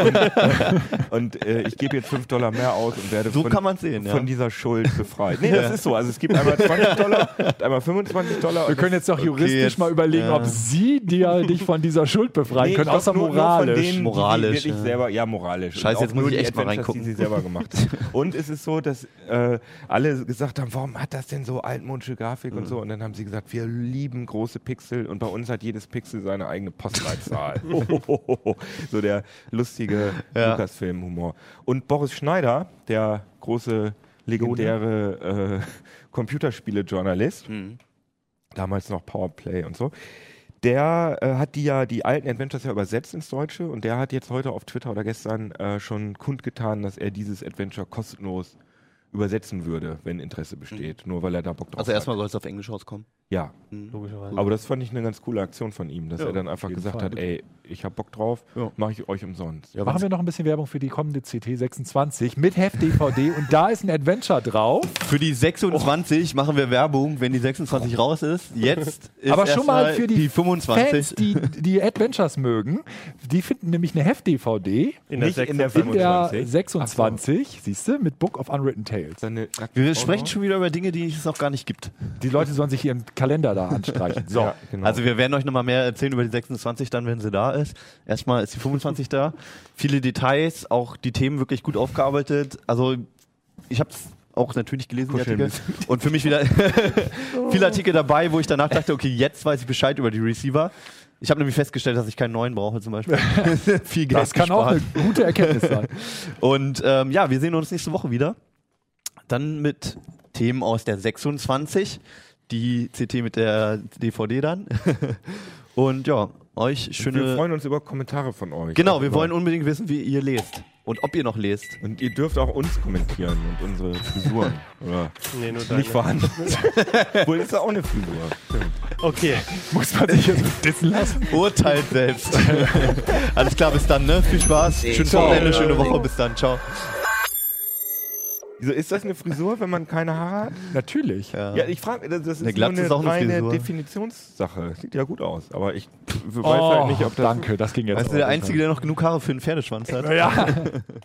und, (laughs) und äh, ich gebe jetzt 5 Dollar mehr aus und werde So von, kann man sehen, ja. von dieser Schuld befreit. Nee, das ist so. Also es gibt einmal 20 Dollar, einmal 25 Dollar. Wir und können jetzt doch juristisch jetzt, mal überlegen, ja. ob sie dir dich von dieser Schuld befreien Nee, können, außer nur- nur moralisch. Von denen, Moralisch, Die, die ja. selber, ja, moralisch. Scheiße, Und jetzt muss nur ich echt mal reingucken. Die sie selber gemacht. Und es ist so, dass äh, alle gesagt haben, warum hat das denn so altmodische Grafik. Und so? Und dann haben sie gesagt, wir lieben große Pixel und bei uns hat jedes Pixel seine eigene Postleitzahl. (laughs) so der lustige Ja. Lucasfilm-Humor. Und Boris Schneider, der große, legendäre äh, Computerspiele-Journalist, Mhm. damals noch Powerplay und so. Der äh, hat die ja die alten Adventures ja übersetzt ins Deutsche und der hat jetzt heute auf Twitter oder gestern äh, schon kundgetan, dass er dieses Adventure kostenlos übersetzen würde, wenn Interesse besteht, nur weil er da Bock drauf Also hat. erstmal soll es auf Englisch rauskommen. Ja, Logischerweise. aber das fand ich eine ganz coole Aktion von ihm, dass Ja, er dann einfach gesagt Fall. hat, ey, ich hab Bock drauf, Ja. mache ich euch umsonst. Machen wir noch ein bisschen Werbung für die kommende CT26 mit Heft-DVD (laughs) und da ist ein Adventure drauf. Für die 26 machen wir Werbung, wenn die 26 raus ist. Jetzt (laughs) ist Aber schon mal erstmal für die, die 25. Fans, die die Adventures mögen, die finden nämlich eine Heft-DVD In der Nicht in der 26. in der 25. 26, siehst du, mit Book of Unwritten Tales. Seine wir sprechen schon wieder über Dinge, die es noch gar nicht gibt. Die Leute sollen sich ihren Kalender da anstreichen. So. (laughs) Ja, genau. Also wir werden euch nochmal mehr erzählen über die 26 dann, wenn sie da ist. Erstmal ist die 25 da. Viele Details, auch die Themen wirklich gut aufgearbeitet. Also ich habe es auch natürlich gelesen, die Kuscheln Artikel. (laughs) Und für mich wieder (laughs) viele Artikel dabei, wo ich danach dachte, okay, jetzt weiß ich Bescheid über die Receiver. Ich habe nämlich festgestellt, dass ich keinen neuen brauche zum Beispiel. Viel Geld Das kann auch gespart. eine gute Erkenntnis sein. Und ähm, ja, wir sehen uns nächste Woche wieder. Dann mit Themen aus der 26, die CT mit der DVD dann. (laughs) Und ja, euch wir schöne. freuen uns über Kommentare von euch. Genau, wir Über- wollen unbedingt wissen, wie ihr lest. Und ob ihr noch lest. Und ihr dürft auch uns kommentieren und unsere Frisuren. (laughs) Oder Nee, nur deine. nicht vorhanden. (laughs) Wohl ist ja auch eine Frisur. Okay. Muss man sich jetzt dissen lassen? Urteilt selbst. Alles klar, bis dann, ne? Viel Spaß. Schönes. Wochenende, schöne Woche. Bis dann. Ciao. Wieso ist das eine Frisur, wenn man keine Haare hat? Natürlich. Ja. Ja, ich frage, das das ist Eine nur Glatze eine ist auch eine reine Frisur. Definitionssache. Sieht ja gut aus, aber ich (laughs) weiß Oh, halt nicht, ob das danke, das ging jetzt du, auch der. Einzige, der noch genug Haare für einen Pferdeschwanz hat? Ja. (laughs)